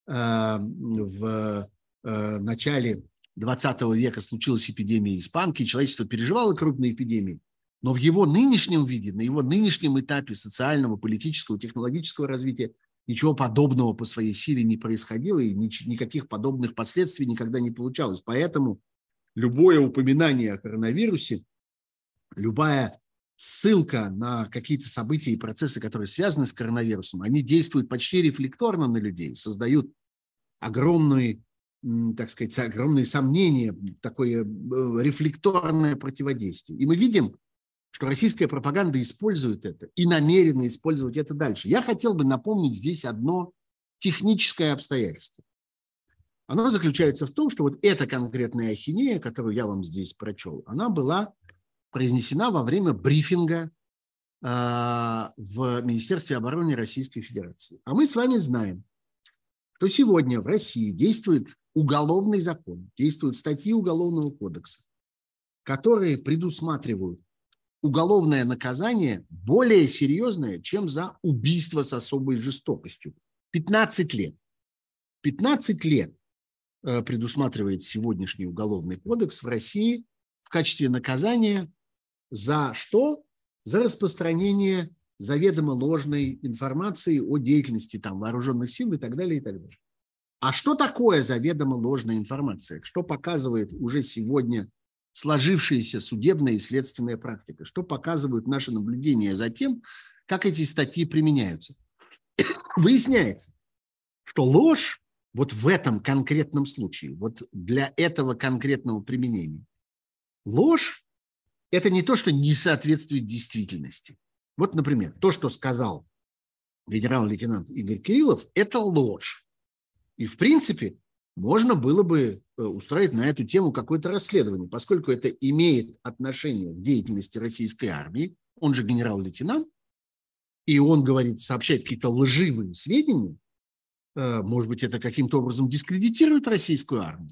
Э, в э, начале 20 века случилась эпидемия испанки, человечество переживало крупные эпидемии. Но в его нынешнем виде, на его нынешнем этапе социального, политического, технологического развития ничего подобного по своей силе не происходило, и никаких подобных последствий никогда не получалось. Поэтому любое упоминание о коронавирусе, любая ссылка на какие-то события и процессы, которые связаны с коронавирусом, они действуют почти рефлекторно на людей, создают огромные, так сказать, огромные сомнения, такое э, рефлекторное противодействие. И мы видим, что российская пропаганда использует это и намерена использовать это дальше. Я хотел бы напомнить здесь одно техническое обстоятельство. Оно заключается в том, что вот эта конкретная ахинея, которую я вам здесь прочел, она была произнесена во время брифинга э, в Министерстве обороны Российской Федерации. А мы с вами знаем, что сегодня в России действует уголовный закон, действуют статьи Уголовного кодекса, которые предусматривают уголовное наказание более серьезное, чем за убийство с особой жестокостью. 15 лет. 15 лет э, предусматривает сегодняшний уголовный кодекс в России в качестве наказания за что? За распространение заведомо ложной информации о деятельности там, вооруженных сил и так далее, и так далее. А что такое заведомо ложная информация? Что показывает уже сегодня сложившаяся судебная и следственная практика, что показывают наши наблюдения за тем, как эти статьи применяются. Выясняется, что ложь вот в этом конкретном случае, вот для этого конкретного применения, ложь – это не то, что не соответствует действительности. Вот, например, то, что сказал генерал-лейтенант Игорь Кириллов, это ложь. И, в принципе, можно было бы э, устроить на эту тему какое-то расследование, поскольку это имеет отношение к деятельности российской армии, он же генерал-лейтенант, и он говорит, сообщает какие-то лживые сведения, э, может быть, это каким-то образом дискредитирует российскую армию,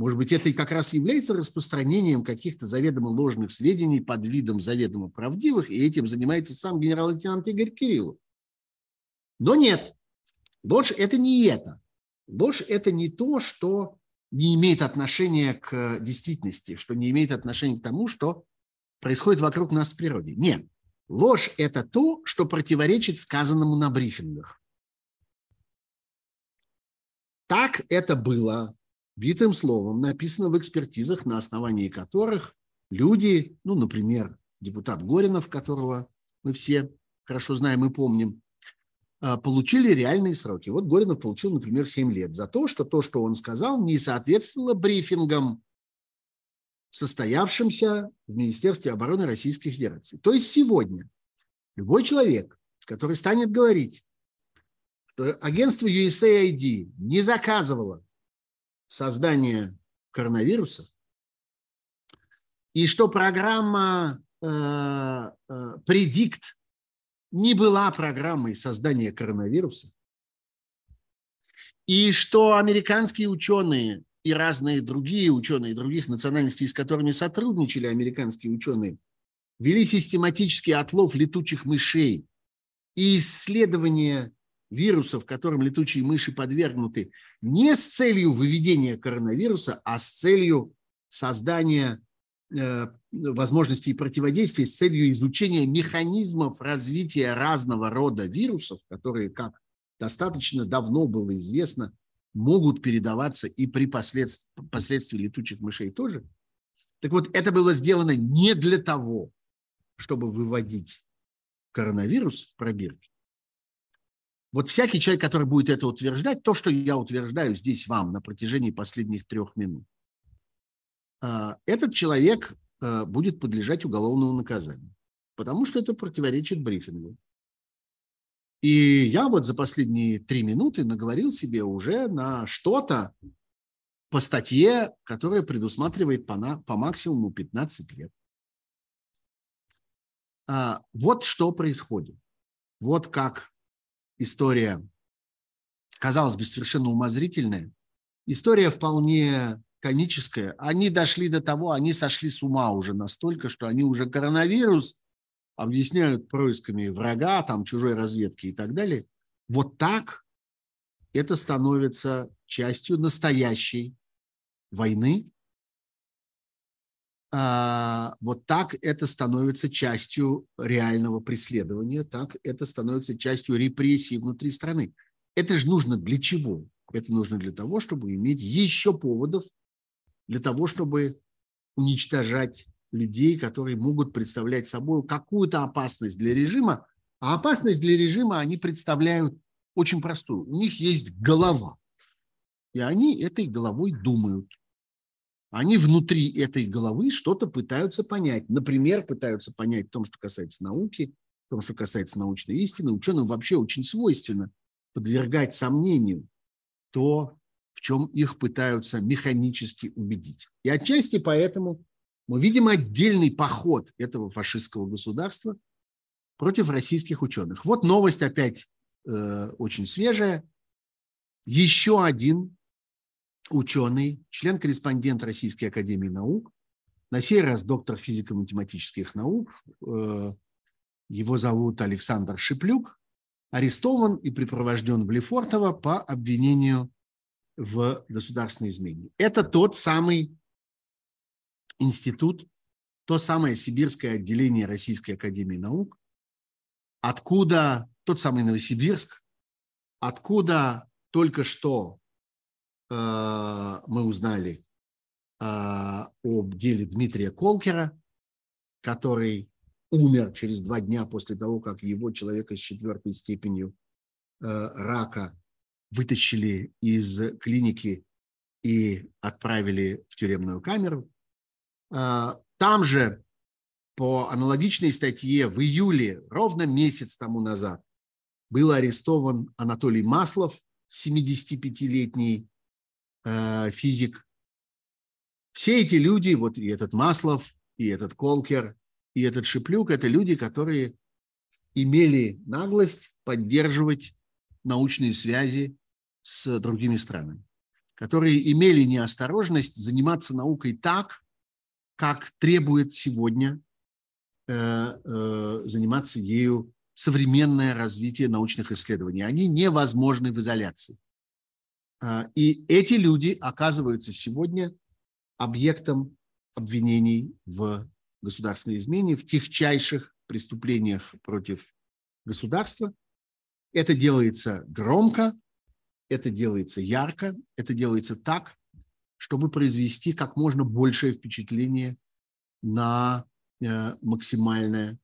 может быть, это и как раз является распространением каких-то заведомо ложных сведений под видом заведомо правдивых, и этим занимается сам генерал-лейтенант Игорь Кириллов. Но нет, ложь – это не это. Ложь – это не то, что не имеет отношения к действительности, что не имеет отношения к тому, что происходит вокруг нас в природе. Нет. Ложь – это то, что противоречит сказанному на брифингах. Так это было битым словом, написано в экспертизах, на основании которых люди, ну, например, депутат Горинов, которого мы все хорошо знаем и помним, а, получили реальные сроки. Вот Горинов получил, например, 7 лет за то, что то, что он сказал, не соответствовало брифингам, состоявшимся в Министерстве обороны Российской Федерации. То есть сегодня любой человек, который станет говорить, что агентство USAID не заказывало создание коронавируса, и что программа э, э, Predict не была программой создания коронавируса, и что американские ученые и разные другие ученые других национальностей, с которыми сотрудничали американские ученые, вели систематический отлов летучих мышей и исследование вирусов, которым летучие мыши подвергнуты, не с целью выведения коронавируса, а с целью создания Э, возможностей противодействия с целью изучения механизмов развития разного рода вирусов, которые, как достаточно давно было известно, могут передаваться и при последствии, последствии летучих мышей тоже. Так вот, это было сделано не для того, чтобы выводить коронавирус в пробирки. Вот всякий человек, который будет это утверждать, то, что я утверждаю здесь вам на протяжении последних трех минут, а, этот человек а, будет подлежать уголовному наказанию, потому что это противоречит брифингу. И я вот за последние три минуты наговорил себе уже на что-то по статье, которая предусматривает по, на, по максимуму 15 лет. А, вот что происходит. Вот как история, казалось бы, совершенно умозрительная. История вполне комическое. Они дошли до того, они сошли с ума уже настолько, что они уже коронавирус объясняют происками врага, там, чужой разведки и так далее. Вот так это становится частью настоящей войны, вот так это становится частью реального преследования, так это становится частью репрессий внутри страны. Это же нужно для чего? Это нужно для того, чтобы иметь еще поводов для того, чтобы уничтожать людей, которые могут представлять собой какую-то опасность для режима. А опасность для режима они представляют очень простую. У них есть голова, и они этой головой думают. Они внутри этой головы что-то пытаются понять. Например, пытаются понять в том, что касается науки, в том, что касается научной истины. Ученым вообще очень свойственно подвергать сомнению то, в чем их пытаются механически убедить. И отчасти поэтому мы видим отдельный поход этого фашистского государства против российских ученых. Вот новость опять э, очень свежая. Еще один ученый, член-корреспондент Российской Академии Наук, на сей раз доктор физико-математических наук, э, его зовут Александр Шиплюк, арестован и припровожден в Лефортово по обвинению в государственной измене. Это тот самый институт, то самое сибирское отделение Российской Академии Наук, откуда тот самый Новосибирск, откуда только что мы узнали э, об деле Дмитрия Колкера, который умер через два дня после того, как его человека с четвертой степенью э, рака вытащили из клиники и отправили в тюремную камеру. Там же по аналогичной статье в июле, ровно месяц тому назад, был арестован Анатолий Маслов, 75-летний Э, физик. Все эти люди, вот и этот Маслов, и этот Колкер, и этот Шиплюк, это люди, которые имели наглость поддерживать научные связи с другими странами, которые имели неосторожность заниматься наукой так, как требует сегодня э, э, заниматься ею современное развитие научных исследований. Они невозможны в изоляции. А, и эти люди оказываются сегодня объектом обвинений в государственной измене, в техчайших преступлениях против государства. Это делается громко, это делается ярко, это делается так, чтобы произвести как можно большее впечатление на э, максимальное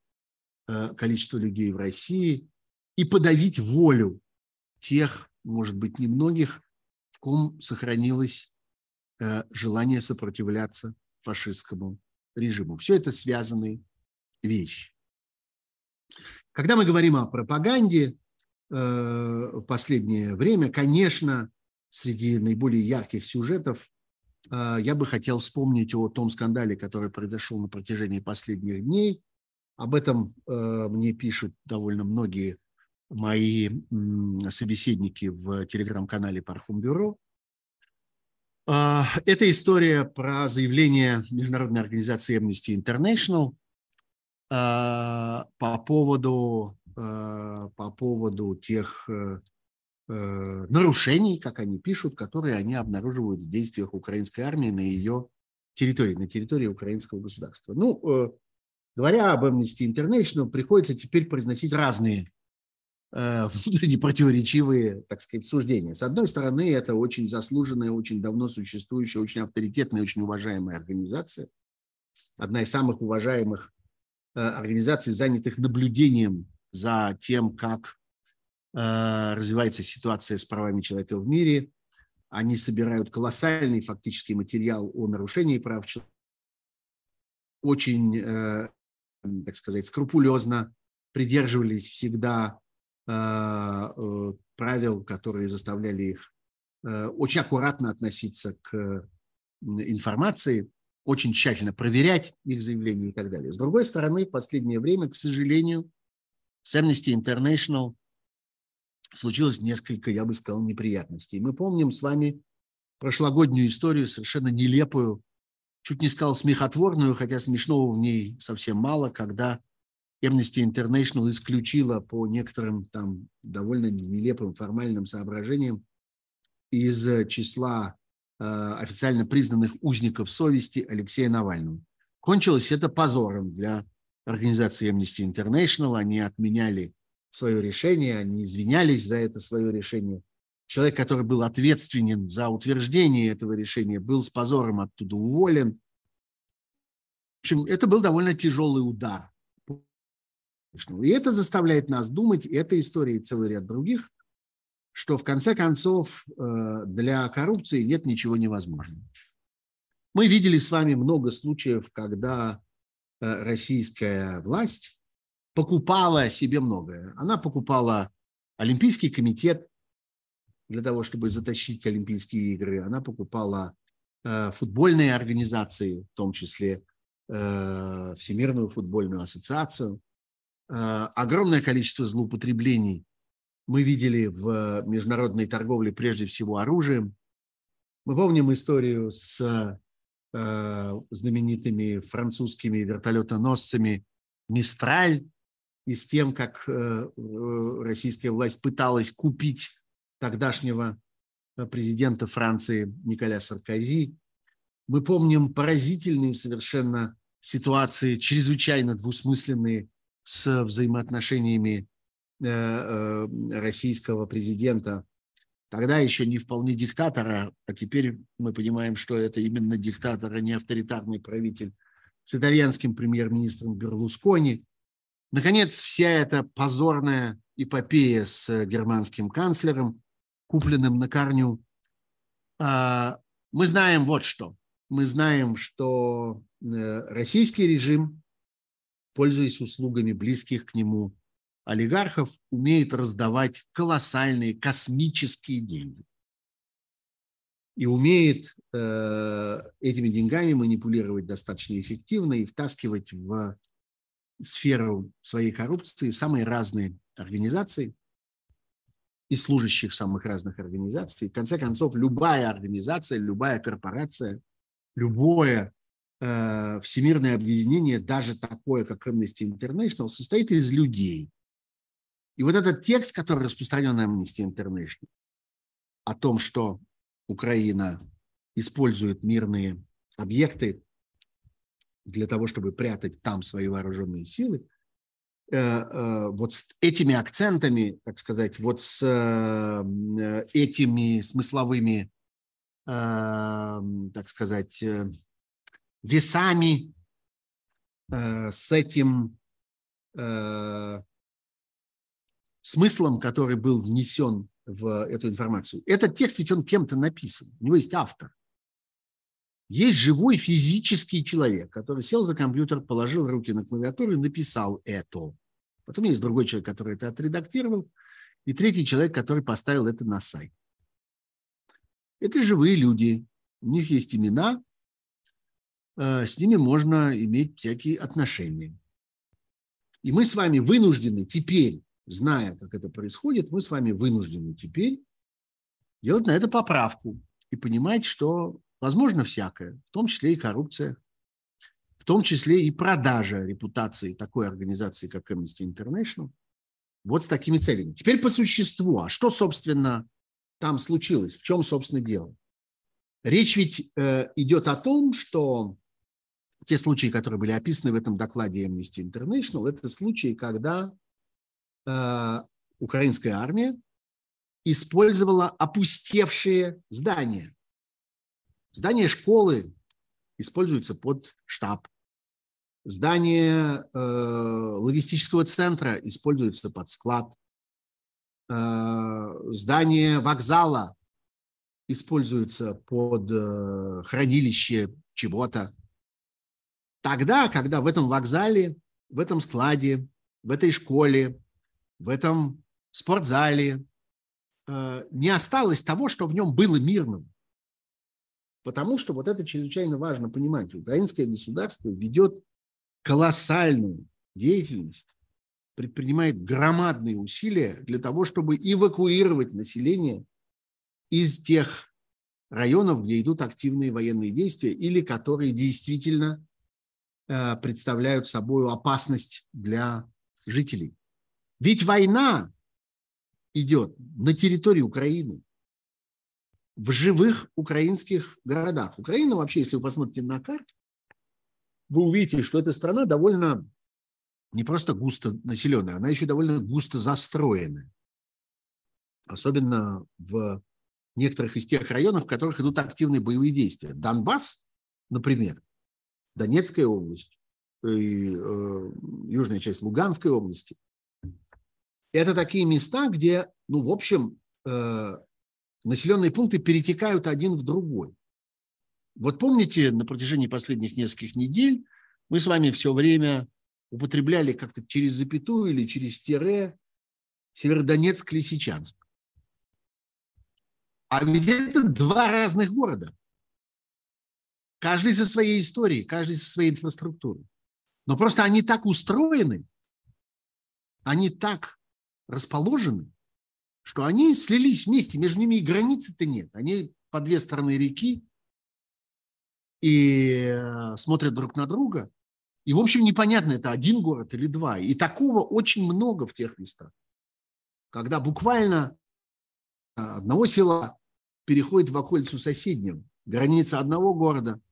э, количество людей в России и подавить волю тех, может быть, немногих, в ком сохранилось э, желание сопротивляться фашистскому режиму. Все это связанные вещи. Когда мы говорим о пропаганде э, в последнее время, конечно, среди наиболее ярких сюжетов э, я бы хотел вспомнить о том скандале, который произошел на протяжении последних дней. Об этом мне пишут довольно многие мои собеседники в телеграм-канале Пархум Бюро. А, это история про заявление Международной организации Amnesty International а, по поводу, а, по поводу тех э, э, нарушений, как они пишут, которые они обнаруживают в действиях украинской армии на ее территории, на территории украинского государства. Ну, э, говоря об Amnesty International, приходится теперь произносить разные внутренне противоречивые, так сказать, суждения. С одной стороны, это очень заслуженная, очень давно существующая, очень авторитетная, очень уважаемая организация. Одна из самых уважаемых э, организаций, занятых наблюдением за тем, как э, развивается ситуация с правами человека в мире. Они собирают колоссальный фактический материал о нарушении прав человека. Очень, так сказать, скрупулезно придерживались всегда Э, э, правил, которые заставляли их э, очень аккуратно относиться к информации, очень тщательно проверять их заявления и так далее. С другой стороны, в последнее время, к сожалению, с Amnesty International случилось несколько, я бы сказал, неприятностей. Мы помним с вами прошлогоднюю историю, совершенно нелепую, чуть не сказал смехотворную, хотя смешного в ней совсем мало, когда Amnesty International исключила по некоторым там довольно нелепым формальным соображениям из числа э, официально признанных узников совести Алексея Навального. Кончилось это позором для организации Amnesty International. Они отменяли свое решение, они извинялись за это свое решение. Человек, который был ответственен за утверждение этого решения, был с позором оттуда уволен. В общем, это был довольно тяжелый удар. И это заставляет нас думать, эта история и целый ряд других, что в конце концов э, для коррупции нет ничего невозможного. Мы видели с вами много случаев, когда э, российская власть покупала себе многое. Она покупала Олимпийский комитет для того, чтобы затащить Олимпийские игры. Она покупала э, футбольные организации, в том числе Всемирную футбольную ассоциацию. Огромное количество злоупотреблений мы видели в международной торговле прежде всего оружием. Мы помним историю с э, знаменитыми французскими вертолетоносцами «Мистраль» и с тем, как э, российская власть пыталась купить тогдашнего президента Франции Николя Саркози. Мы помним поразительные совершенно ситуации, чрезвычайно двусмысленные с взаимоотношениями Э, э, российского президента, тогда еще не вполне диктатора, а теперь мы понимаем, что это именно диктатор, а не авторитарный правитель, с итальянским премьер-министром Берлускони. Наконец, вся эта позорная эпопея с германским канцлером, купленным на корню. А, мы знаем вот что. Мы знаем, что э, российский режим, пользуясь услугами близких к нему олигархов умеет раздавать колоссальные космические деньги. И умеет э, этими деньгами манипулировать достаточно эффективно и втаскивать в сферу своей коррупции самые разные организации и служащих самых разных организаций. В конце концов, любая организация, любая корпорация, любое всемирное объединение, даже такое, как Amnesty International, состоит из людей, и вот этот текст, который распространен на Amnesty International, о том, что Украина использует мирные объекты для того, чтобы прятать там свои вооруженные силы, э, э, вот с этими акцентами, так сказать, вот с э, этими смысловыми, так сказать, весами, с этим смыслом, который был внесен в эту информацию. Этот текст ведь он кем-то написан, у него есть автор. Есть живой физический человек, который сел за компьютер, положил руки на клавиатуру и написал это. Потом есть другой человек, который это отредактировал, и третий человек, который поставил это на сайт. Это живые люди, у них есть имена, э, с ними можно иметь всякие отношения. И мы с вами вынуждены теперь зная, как это происходит, мы с вами вынуждены теперь делать на это поправку и понимать, что возможно всякое, в том числе и коррупция, в том числе и продажа репутации такой организации, как Amnesty International, вот с такими целями. Теперь по существу. А что, собственно, там случилось? В чем, собственно, дело? Речь ведь э, идет о том, что те случаи, которые были описаны в этом докладе Amnesty International, это случаи, когда Э, украинская армия использовала опустевшие здания. Здание школы используется под штаб. Здание э, логистического центра используется под склад. Э, здание вокзала используется под э, хранилище чего-то. Тогда, когда в этом вокзале, в этом складе, в этой школе, в этом спортзале э, не осталось того, что в нем было мирным. Потому что вот это чрезвычайно важно понимать. Украинское государство ведет колоссальную деятельность, предпринимает громадные усилия для того, чтобы эвакуировать население из тех районов, где идут активные военные действия или которые действительно представляют собой опасность для жителей. Ведь война идет на территории Украины, в живых украинских городах. Украина вообще, если вы посмотрите на карту, вы увидите, что эта страна довольно не просто густо населенная, она еще довольно густо застроенная. Особенно в некоторых из тех районов, в которых идут активные боевые действия. Донбасс, например, Донецкая область, и, э, южная часть Луганской области. Это такие места, где, ну, в общем, э, населенные пункты перетекают один в другой. Вот помните, на протяжении последних нескольких недель мы с вами все время употребляли как-то через запятую или через тире Северодонецк, Лисичанск. А ведь это два разных города. Каждый со своей историей, каждый со своей инфраструктурой. Но просто они так устроены, они так расположены, что они слились вместе, между ними и границы-то нет. Они по две стороны реки и э, смотрят друг на друга. И, в общем, непонятно, это один город или два. И такого очень много в тех местах, когда буквально э, одного села переходит в окольцу соседнего, граница одного города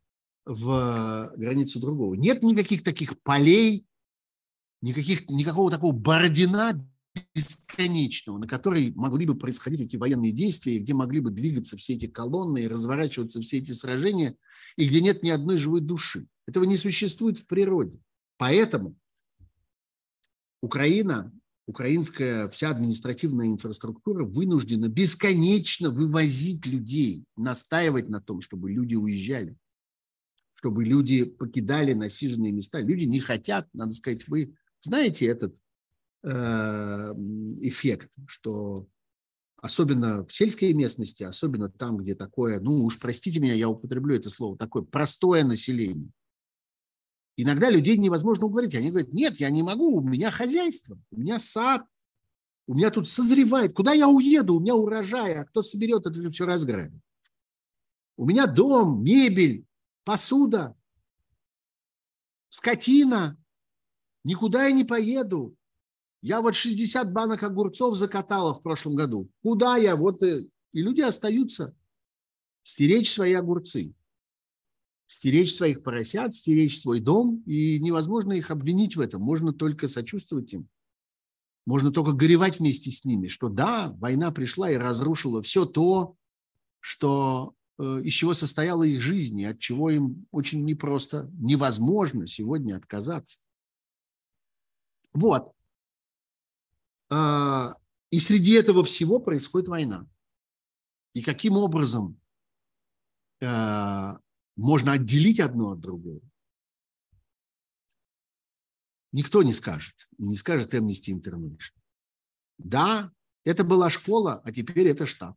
в границу другого. Нет никаких таких полей, никаких, никакого такого бородина бесконечного, на которой могли бы происходить эти военные действия, где могли бы двигаться все эти колонны и разворачиваться все эти сражения, и где нет ни одной живой души. Этого не существует в природе. Поэтому Украина, украинская вся административная инфраструктура вынуждена бесконечно вывозить людей, настаивать на том, чтобы люди уезжали, чтобы люди покидали насиженные места. Люди не хотят, надо сказать, вы знаете этот Э, эффект, что особенно в сельской местности, особенно там, где такое, ну уж простите меня, я употреблю это слово, такое простое население. Иногда людей невозможно уговорить. Они говорят, нет, я не могу, у меня хозяйство, у меня сад, у меня тут созревает. Куда я уеду? У меня урожай, а кто соберет, это же все разграбит. У меня дом, мебель, посуда, скотина. Никуда я не поеду. Я вот 60 банок огурцов закатала в прошлом году. Куда я? Вот и, и люди остаются стеречь свои огурцы, стеречь своих поросят, стеречь свой дом, и невозможно их обвинить в этом. Можно только сочувствовать им. Можно только горевать вместе с ними, что да, война пришла и разрушила все то, что, из чего состояла их жизнь, и от чего им очень непросто, невозможно сегодня отказаться. Вот. А, и среди этого всего происходит война. И каким образом а, можно отделить одно от другого? Никто не скажет. не скажет Amnesty International. Да, это была школа, а теперь это штаб.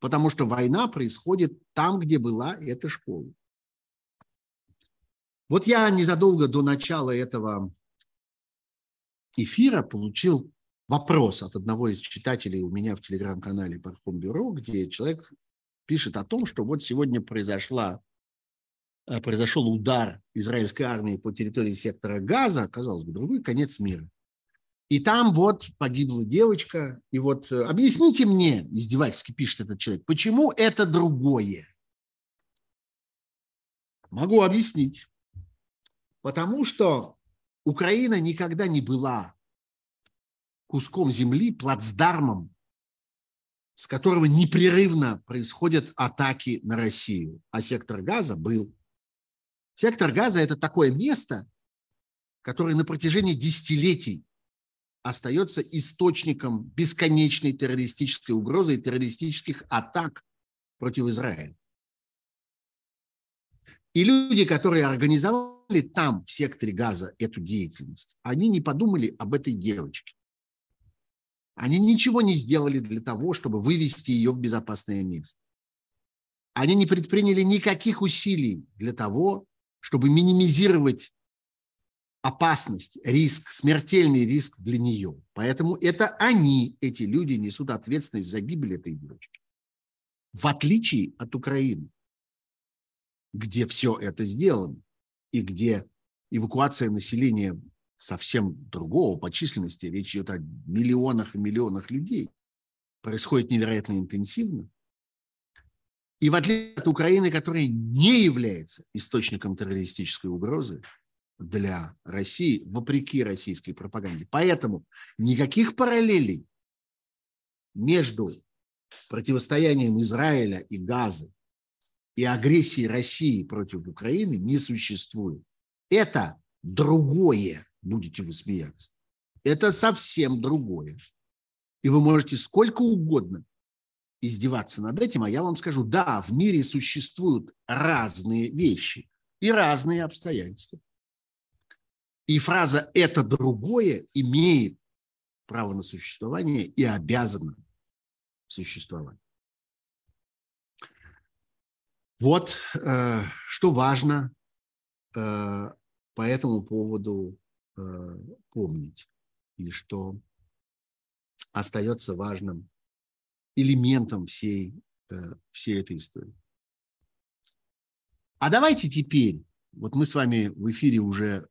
Потому что война происходит там, где была эта школа. Вот я незадолго до начала этого эфира получил вопрос от одного из читателей у меня в телеграм-канале Пархом Бюро, где человек пишет о том, что вот сегодня произошла, э, произошел удар израильской армии по территории сектора Газа, казалось бы, другой конец мира. И там вот погибла девочка. И вот э, объясните мне, издевательски пишет этот человек, почему это другое? Могу объяснить. Потому что Украина никогда не была куском земли, плацдармом, с которого непрерывно происходят атаки на Россию. А сектор газа был. Сектор газа – это такое место, которое на протяжении десятилетий остается источником бесконечной террористической угрозы и террористических атак против Израиля. И люди, которые организовали там, в секторе газа, эту деятельность, они не подумали об этой девочке. Они ничего не сделали для того, чтобы вывести ее в безопасное место. Они не предприняли никаких усилий для того, чтобы минимизировать опасность, риск, смертельный риск для нее. Поэтому это они, эти люди, несут ответственность за гибель этой девочки. В отличие от Украины, где все это сделано и где эвакуация населения совсем другого по численности, речь идет о миллионах и миллионах людей, происходит невероятно интенсивно. И в отличие от Украины, которая не является источником террористической угрозы для России, вопреки российской пропаганде. Поэтому никаких параллелей между противостоянием Израиля и Газы и агрессией России против Украины не существует. Это другое, будете вы смеяться. Это совсем другое. И вы можете сколько угодно издеваться над этим, а я вам скажу, да, в мире существуют разные вещи и разные обстоятельства. И фраза «это другое» имеет право на существование и обязана существовать. Вот э, что важно э, по этому поводу э, помнить, и что остается важным элементом всей, всей этой истории. А давайте теперь, вот мы с вами в эфире уже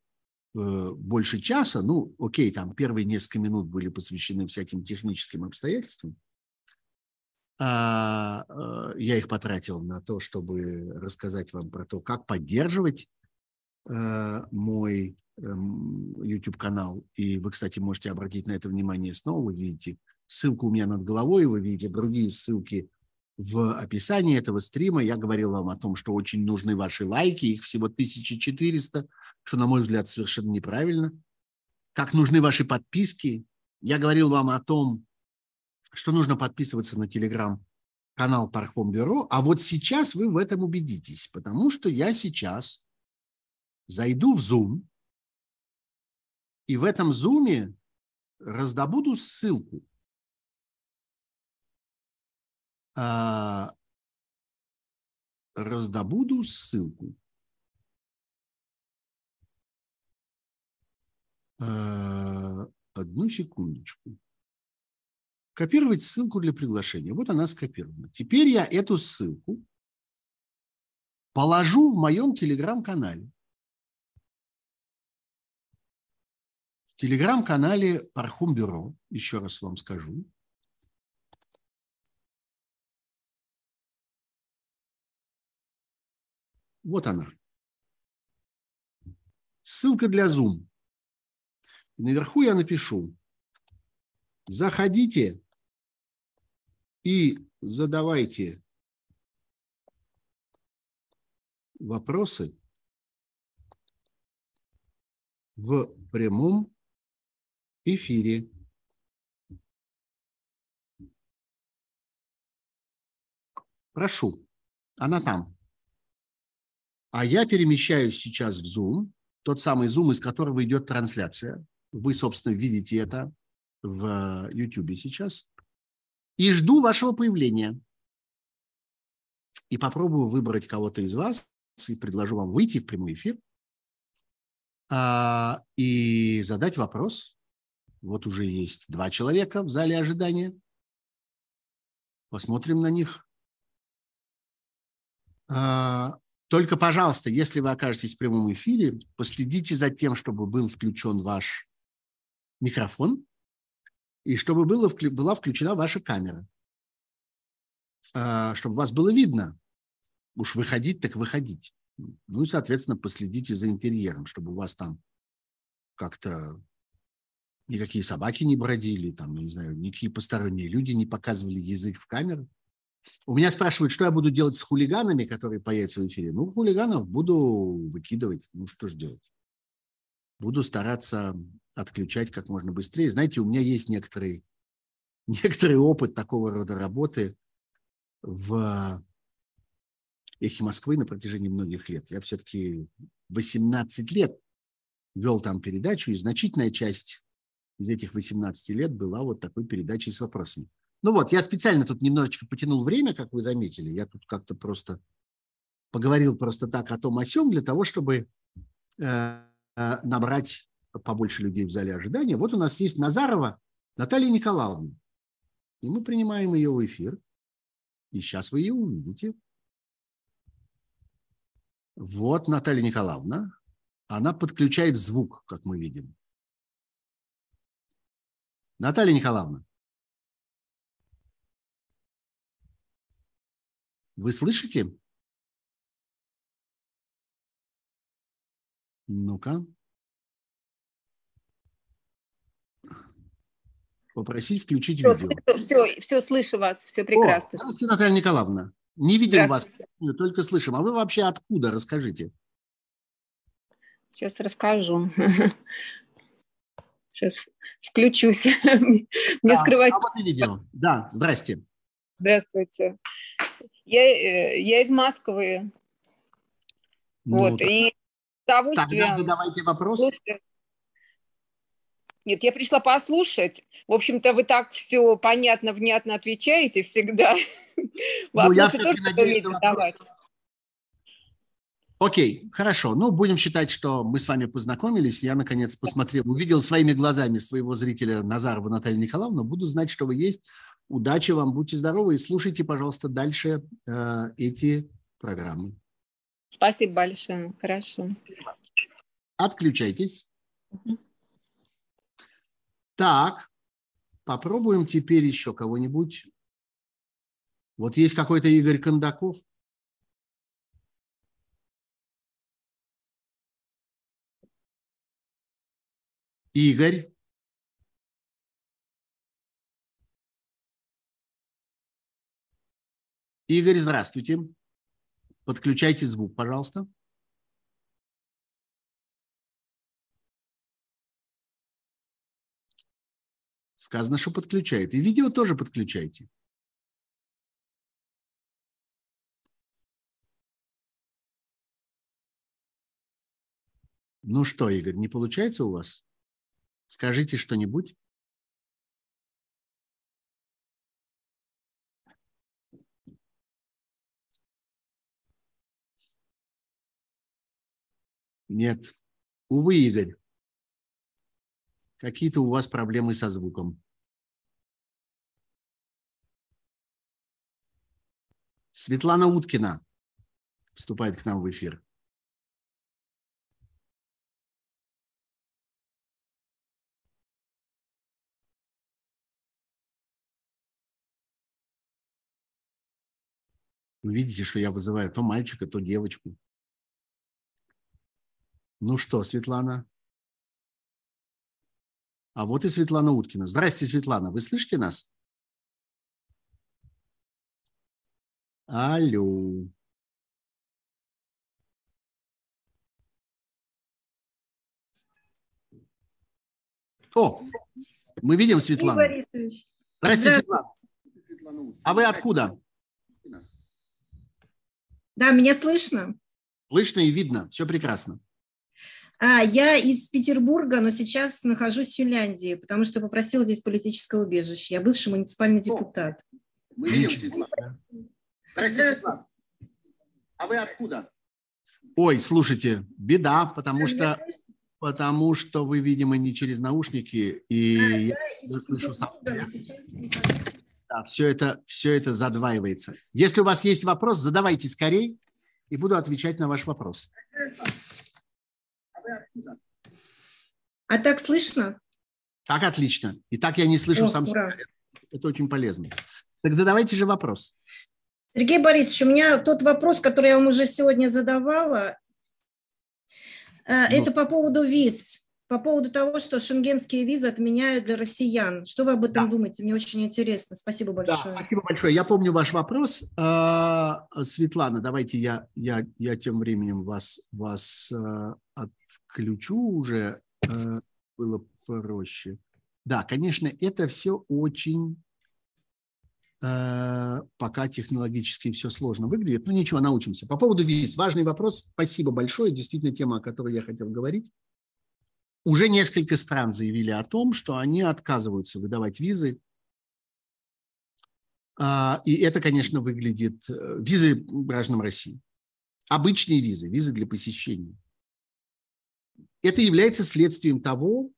больше часа, ну, окей, там первые несколько минут были посвящены всяким техническим обстоятельствам, а, э, я их потратил на то, чтобы рассказать вам про то, как поддерживать мой эм, YouTube-канал. И вы, кстати, можете обратить на это внимание снова. Вы видите Ссылка у меня над головой, вы видите другие ссылки в описании этого стрима. Я говорил вам о том, что очень нужны ваши лайки, их всего 1400, что, на мой взгляд, совершенно неправильно. Как нужны ваши подписки. Я говорил вам о том, что нужно подписываться на телеграм-канал Пархом Бюро, а вот сейчас вы в этом убедитесь, потому что я сейчас зайду в Zoom, и в этом Zoom раздобуду ссылку а, раздобуду ссылку. А, одну секундочку. Копировать ссылку для приглашения. Вот она скопирована. Теперь я эту ссылку положу в моем телеграм-канале. В телеграм-канале Пархум Бюро, еще раз вам скажу, Вот она. Ссылка для Zoom. Наверху я напишу. Заходите и задавайте вопросы в прямом эфире. Прошу, она там. А я перемещаюсь сейчас в Zoom, тот самый Zoom, из которого идет трансляция. Вы, собственно, видите это в YouTube сейчас. И жду вашего появления. И попробую выбрать кого-то из вас и предложу вам выйти в прямой эфир а, и задать вопрос. Вот уже есть два человека в зале ожидания. Посмотрим на них. А, только, пожалуйста, если вы окажетесь в прямом эфире, последите за тем, чтобы был включен ваш микрофон и чтобы было, была включена ваша камера, а, чтобы вас было видно. Уж выходить, так выходить. Ну и, соответственно, последите за интерьером, чтобы у вас там как-то никакие собаки не бродили, там, не знаю, никакие посторонние люди не показывали язык в камеру. У меня спрашивают, что я буду делать с хулиганами, которые появятся в эфире. Ну, хулиганов буду выкидывать. Ну, что же делать? Буду стараться отключать как можно быстрее. Знаете, у меня есть некоторый, некоторый опыт такого рода работы в «Эхе Москвы» на протяжении многих лет. Я все-таки 18 лет вел там передачу, и значительная часть из этих 18 лет была вот такой передачей с вопросами. Ну вот, я специально тут немножечко потянул время, как вы заметили. Я тут как-то просто поговорил просто так о том о сём для того, чтобы э, э, набрать побольше людей в зале ожидания. Вот у нас есть Назарова Наталья Николаевна. И мы принимаем ее в эфир. И сейчас вы ее увидите. Вот Наталья Николаевна. Она подключает звук, как мы видим. Наталья Николаевна. Вы слышите? Ну-ка. Попросить включить все, видео. Все, все, слышу вас, все прекрасно. О, здравствуйте, Наталья Николаевна. Не видим вас, только слышим. А вы вообще откуда? Расскажите. Сейчас расскажу. Сейчас включусь. Мне да, скрывать... А вот и видео. Да, здрасте. Здравствуйте. Я, э, я из Москвы. Ну, вот, так... и удовольствием... Тогда задавайте вопрос. Нет, я пришла послушать. В общем-то, вы так все понятно, внятно отвечаете всегда. Ну, я все-таки надеюсь, что вопрос... Окей, хорошо. Ну, будем считать, что мы с вами познакомились. Я, наконец, посмотрел, увидел своими глазами своего зрителя Назарова Наталью Николаевну. Буду знать, что вы есть. Удачи вам, будьте здоровы и слушайте, пожалуйста, дальше э, эти программы. Спасибо большое. Хорошо. Отключайтесь. Угу. Так, попробуем теперь еще кого-нибудь. Вот есть какой-то Игорь Кондаков. Игорь. Игорь, здравствуйте. Подключайте звук, пожалуйста. Сказано, что подключает. И видео тоже подключайте. Ну что, Игорь, не получается у вас? Скажите что-нибудь. Нет. Увы, Игорь. Какие-то у вас проблемы со звуком. Светлана Уткина вступает к нам в эфир. Вы видите, что я вызываю то мальчика, то девочку. Ну что, Светлана? А вот и Светлана Уткина. Здрасте, Светлана. Вы слышите нас? Алло. О, мы видим Светлану. Здрасте, Здравствуйте. Светлана. А вы откуда? Да, меня слышно? Слышно и видно. Все прекрасно. А, я из Петербурга, но сейчас нахожусь в Финляндии, потому что попросила здесь политическое убежище. Я бывший муниципальный депутат. Светлана. Здравствуйте, Светлана. А вы откуда? Ой, слушайте, беда, потому что потому что вы, видимо, не через наушники, и а, я, я слышу сам. Да, все это, все это задваивается. Если у вас есть вопрос, задавайте скорей, и буду отвечать на ваш вопрос. А так слышно? Так отлично. И так я не слышу О, сам ура. себя. Это очень полезно. Так задавайте же вопрос. Сергей Борисович, у меня тот вопрос, который я вам уже сегодня задавала, э, ну. это по поводу виз по поводу того, что шенгенские визы отменяют для россиян. Что вы об этом да. думаете? Мне очень интересно. Спасибо большое. Да, спасибо большое. Я помню ваш вопрос. А, Светлана, давайте я, я, я тем временем вас, вас а, отключу уже. А, было проще. Да, конечно, это все очень пока технологически все сложно выглядит. Ну ничего, научимся. По поводу виз. Важный вопрос. Спасибо большое. Действительно тема, о которой я хотел говорить. Уже несколько стран заявили о том, что они отказываются выдавать визы. А, и это, конечно, выглядит... Э, визы гражданам России. Обычные визы, визы для посещения. Это является следствием того,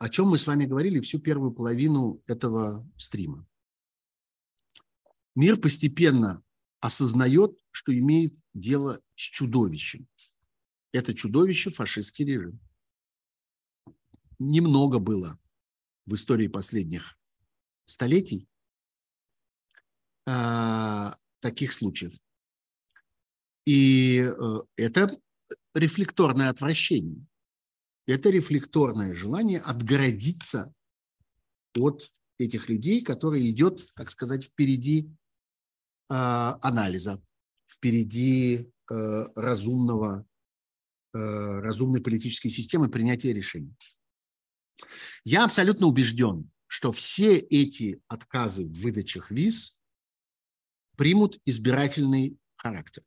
о чем мы с вами говорили всю первую половину этого стрима. Мир постепенно осознает, что имеет дело с чудовищем. Это чудовище – фашистский режим немного было в истории последних столетий, а, таких случаев. И э, это рефлекторное отвращение. Это рефлекторное желание отгородиться от этих людей, которые идет, так сказать, впереди э, анализа, впереди э, разумного, э, разумной политической системы принятия решений. Я абсолютно убежден, что все эти отказы в выдачах виз примут избирательный характер.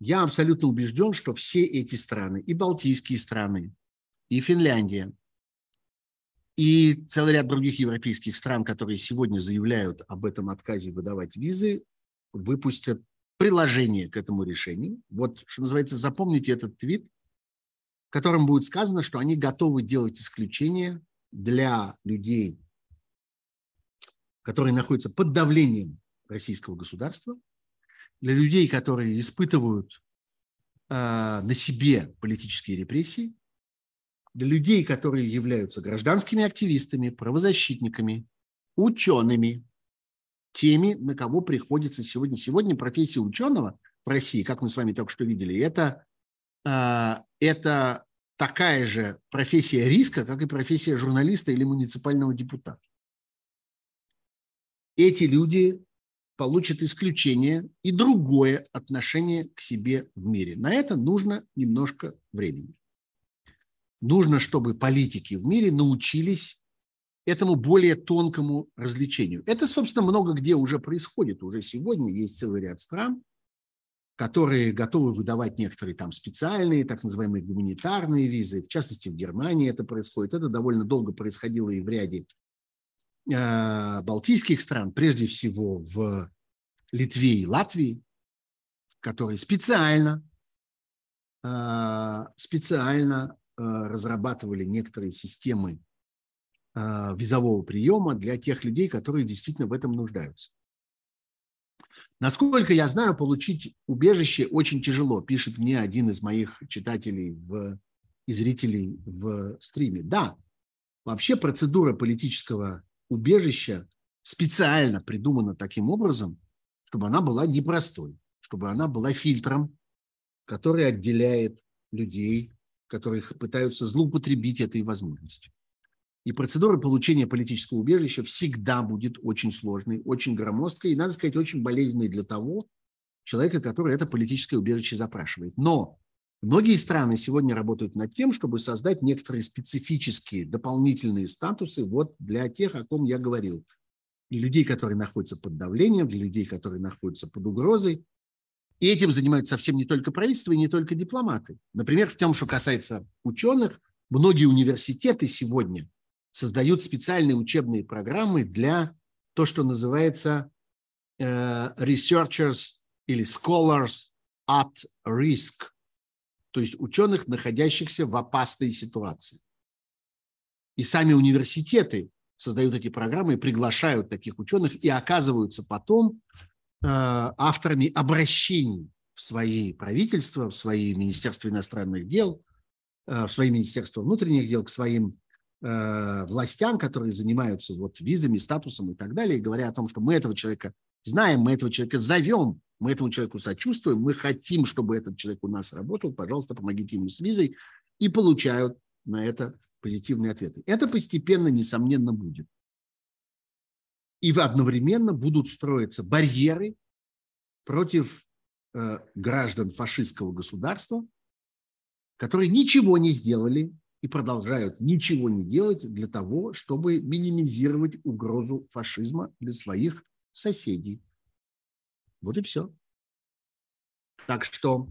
Я абсолютно убежден, что все эти страны, и Балтийские страны, и Финляндия, и целый ряд других европейских стран, которые сегодня заявляют об этом отказе выдавать визы, выпустят приложение к этому решению. Вот, что называется, запомните этот твит, в котором будет сказано, что они готовы делать исключения для людей, которые находятся под давлением российского государства, для людей, которые испытывают э, на себе политические репрессии, для людей, которые являются гражданскими активистами, правозащитниками, учеными, теми, на кого приходится сегодня. Сегодня профессия ученого в России, как мы с вами только что видели, это, э, это такая же профессия риска, как и профессия журналиста или муниципального депутата. Эти люди получат исключение и другое отношение к себе в мире. На это нужно немножко времени. Нужно, чтобы политики в мире научились этому более тонкому развлечению. Это, собственно, много где уже происходит. Уже сегодня есть целый ряд стран, которые готовы выдавать некоторые там специальные, так называемые гуманитарные визы. В частности, в Германии это происходит. Это довольно долго происходило и в ряде балтийских стран, прежде всего в Литве и Латвии, которые специально, э, специально э, разрабатывали некоторые системы э, визового приема для тех людей, которые действительно в этом нуждаются. Насколько я знаю, получить убежище очень тяжело, пишет мне один из моих читателей в, и зрителей в стриме. Да, вообще процедура политического убежища специально придумана таким образом, чтобы она была непростой, чтобы она была фильтром, который отделяет людей, которые пытаются злоупотребить этой возможностью. И процедура получения политического убежища всегда будет очень сложной, очень громоздкой и, надо сказать, очень болезненной для того человека, который это политическое убежище запрашивает. Но многие страны сегодня работают над тем, чтобы создать некоторые специфические дополнительные статусы вот для тех, о ком я говорил. Для людей, которые находятся под давлением, для людей, которые находятся под угрозой. И этим занимаются совсем не только правительство и не только дипломаты. Например, в том, что касается ученых, многие университеты сегодня создают специальные учебные программы для то, что называется э, researchers или scholars at risk, то есть ученых, находящихся в опасной ситуации. И сами университеты создают эти программы, приглашают таких ученых и оказываются потом э, авторами обращений в свои правительства, в свои Министерства иностранных дел, э, в свои Министерства внутренних дел, к своим Э, властям, которые занимаются вот визами, статусом и так далее, говоря о том, что мы этого человека знаем, мы этого человека зовем, мы этому человеку сочувствуем, мы хотим, чтобы этот человек у нас работал, пожалуйста, помогите ему с визой, и получают на это позитивные ответы. Это постепенно, несомненно, будет. И одновременно будут строиться барьеры против э, граждан фашистского государства, которые ничего не сделали и продолжают ничего не делать для того, чтобы минимизировать угрозу фашизма для своих соседей. Вот и все. Так что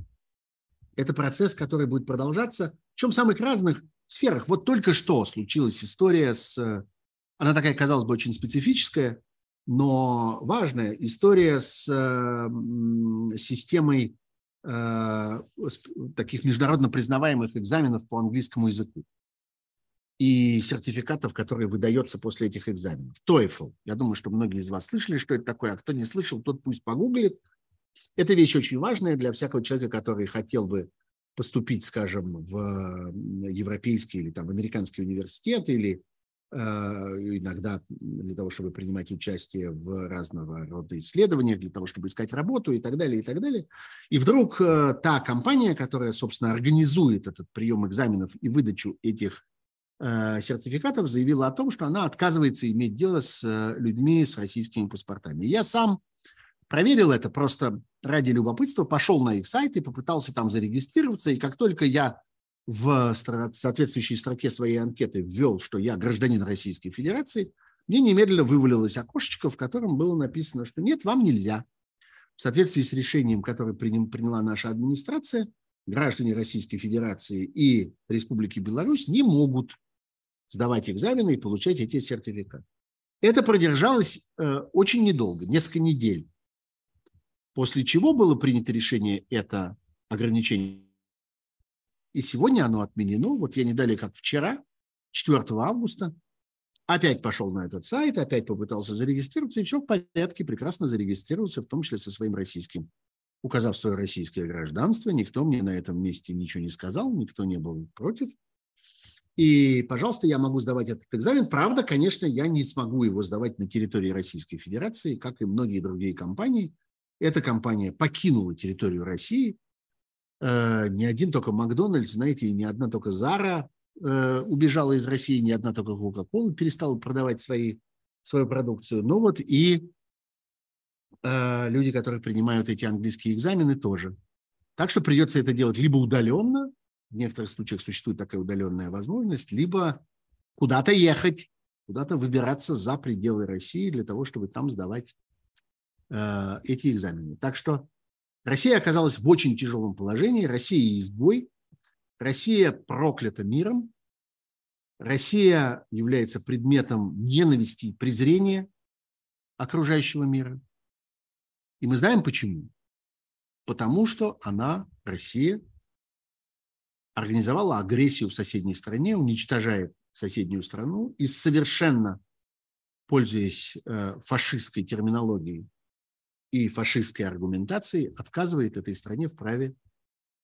это процесс, который будет продолжаться, в чем самых разных сферах. Вот только что случилась история с... Она такая, казалось бы, очень специфическая, но важная история с системой Э, таких международно признаваемых экзаменов по английскому языку и сертификатов, которые выдаются после этих экзаменов. TOEFL. Я думаю, что многие из вас слышали, что это такое, а кто не слышал, тот пусть погуглит. Это вещь очень важная для всякого человека, который хотел бы поступить, скажем, в европейский или там, американский университет или иногда для того, чтобы принимать участие в разного рода исследованиях, для того, чтобы искать работу и так далее, и так далее. И вдруг та компания, которая, собственно, организует этот прием экзаменов и выдачу этих сертификатов, заявила о том, что она отказывается иметь дело с людьми с российскими паспортами. Я сам проверил это просто ради любопытства, пошел на их сайт и попытался там зарегистрироваться, и как только я в соответствующей строке своей анкеты ввел, что я гражданин Российской Федерации, мне немедленно вывалилось окошечко, в котором было написано, что нет, вам нельзя. В соответствии с решением, которое приняла наша администрация, граждане Российской Федерации и Республики Беларусь не могут сдавать экзамены и получать эти сертификаты. Это продержалось э, очень недолго, несколько недель. После чего было принято решение это ограничение. И сегодня оно отменено. Вот я не далее, как вчера, 4 августа, опять пошел на этот сайт, опять попытался зарегистрироваться, и все в порядке, прекрасно зарегистрировался, в том числе со своим российским. Указав свое российское гражданство, никто мне на этом месте ничего не сказал, никто не был против. И, пожалуйста, я могу сдавать этот экзамен. Правда, конечно, я не смогу его сдавать на территории Российской Федерации, как и многие другие компании, эта компания покинула территорию России. Э, не один только Макдональдс, знаете, и не одна только Зара э, убежала из России, не одна только Кока-Кола перестала продавать свои, свою продукцию. Но вот и э, люди, которые принимают эти английские экзамены, тоже. Так что придется это делать либо удаленно, в некоторых случаях существует такая удаленная возможность, либо куда-то ехать, куда-то выбираться за пределы России для того, чтобы там сдавать Э, эти экзамены. Так что Россия оказалась в очень тяжелом положении. Россия изгой. Россия проклята миром. Россия является предметом ненависти и презрения окружающего мира. И мы знаем почему. Потому что она, Россия, организовала агрессию в соседней стране, уничтожает соседнюю страну и совершенно, пользуясь э, фашистской терминологией, и фашистской аргументации отказывает этой стране в праве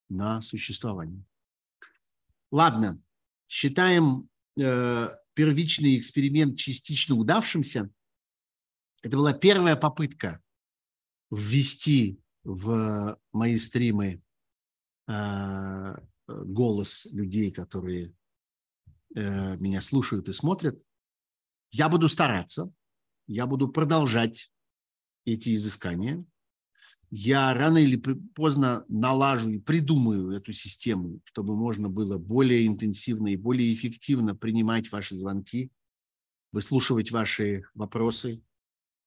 на существование. Ладно, считаем э, первичный эксперимент частично удавшимся. Это была первая попытка ввести в мои стримы э, голос людей, которые э, меня слушают и смотрят. Я буду стараться, я буду продолжать эти изыскания. Я рано или поздно налажу и придумаю эту систему, чтобы можно было более интенсивно и более эффективно принимать ваши звонки, выслушивать ваши вопросы,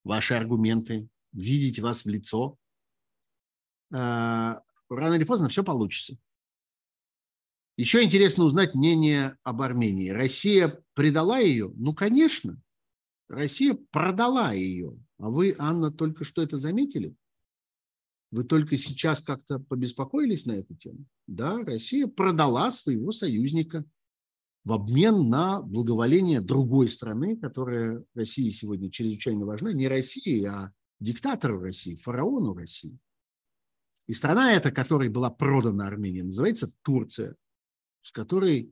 ваши аргументы, видеть вас в лицо. А, рано или поздно все получится. Еще интересно узнать мнение об Армении. Россия предала ее? Ну, конечно. Россия продала ее. А вы, Анна, только что это заметили? Вы только сейчас как-то побеспокоились на эту тему? Да, Россия продала своего союзника в обмен на благоволение другой страны, которая России сегодня чрезвычайно важна. Не России, а диктатору России, фараону России. И страна эта, которой была продана Армения, называется Турция, с которой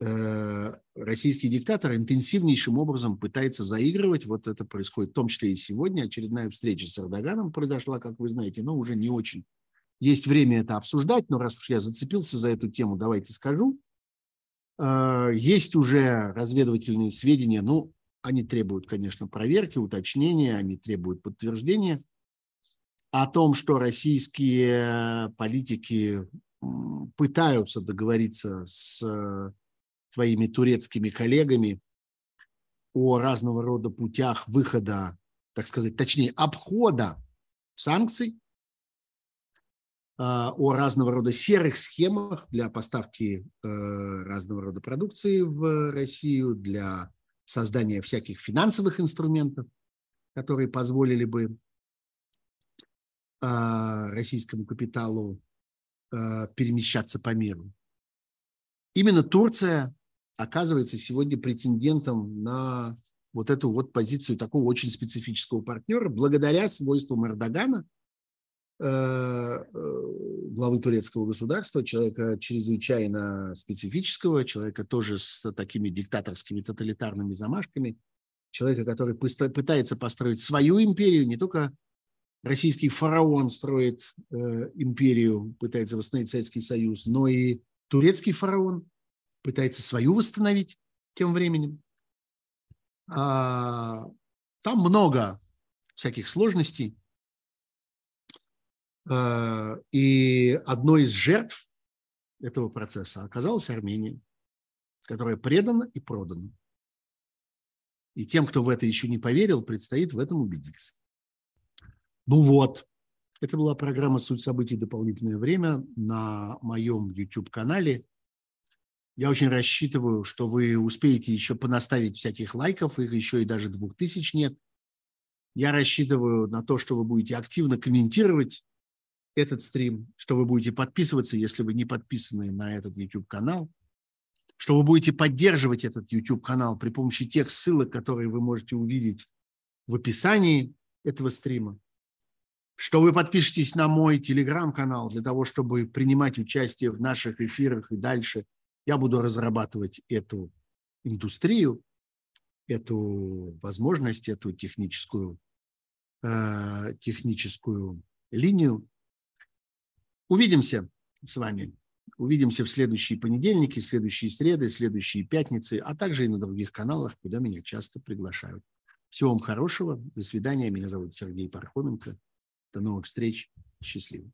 Э, российский диктатор интенсивнейшим образом пытается заигрывать. Вот это происходит в том числе и сегодня. Очередная встреча с Эрдоганом произошла, как вы знаете, но уже не очень. Есть время это обсуждать, но раз уж я зацепился за эту тему, давайте скажу. Э, есть уже разведывательные сведения, ну, они требуют, конечно, проверки, уточнения, они требуют подтверждения о том, что российские политики пытаются договориться с своими турецкими коллегами о разного рода путях выхода, так сказать, точнее, обхода санкций, а, о разного рода серых схемах для поставки э, разного рода продукции в Россию, для создания всяких финансовых инструментов, которые позволили бы а, российскому капиталу э, перемещаться по миру. Именно Турция оказывается сегодня претендентом на вот эту вот позицию такого очень специфического партнера благодаря свойствам Эрдогана, э, главы турецкого государства, человека чрезвычайно специфического, человека тоже с такими диктаторскими тоталитарными замашками, человека, который пытается построить свою империю, не только российский фараон строит э, империю, пытается восстановить Советский Союз, но и турецкий фараон пытается свою восстановить тем временем. А, там много всяких сложностей. А, и одной из жертв этого процесса оказалась Армения, которая предана и продана. И тем, кто в это еще не поверил, предстоит в этом убедиться. Ну вот, это была программа «Суть событий. Дополнительное время» на моем YouTube-канале. Я очень рассчитываю, что вы успеете еще понаставить всяких лайков, их еще и даже двух тысяч нет. Я рассчитываю на то, что вы будете активно комментировать этот стрим, что вы будете подписываться, если вы не подписаны на этот YouTube-канал, что вы будете поддерживать этот YouTube-канал при помощи тех ссылок, которые вы можете увидеть в описании этого стрима что вы подпишетесь на мой телеграм-канал для того, чтобы принимать участие в наших эфирах и дальше. Я буду разрабатывать эту индустрию, эту возможность, эту техническую, э, техническую линию. Увидимся с вами. Увидимся в следующие понедельники, следующие среды, следующие пятницы, а также и на других каналах, куда меня часто приглашают. Всего вам хорошего. До свидания. Меня зовут Сергей Пархоменко. До новых встреч. Счастливо.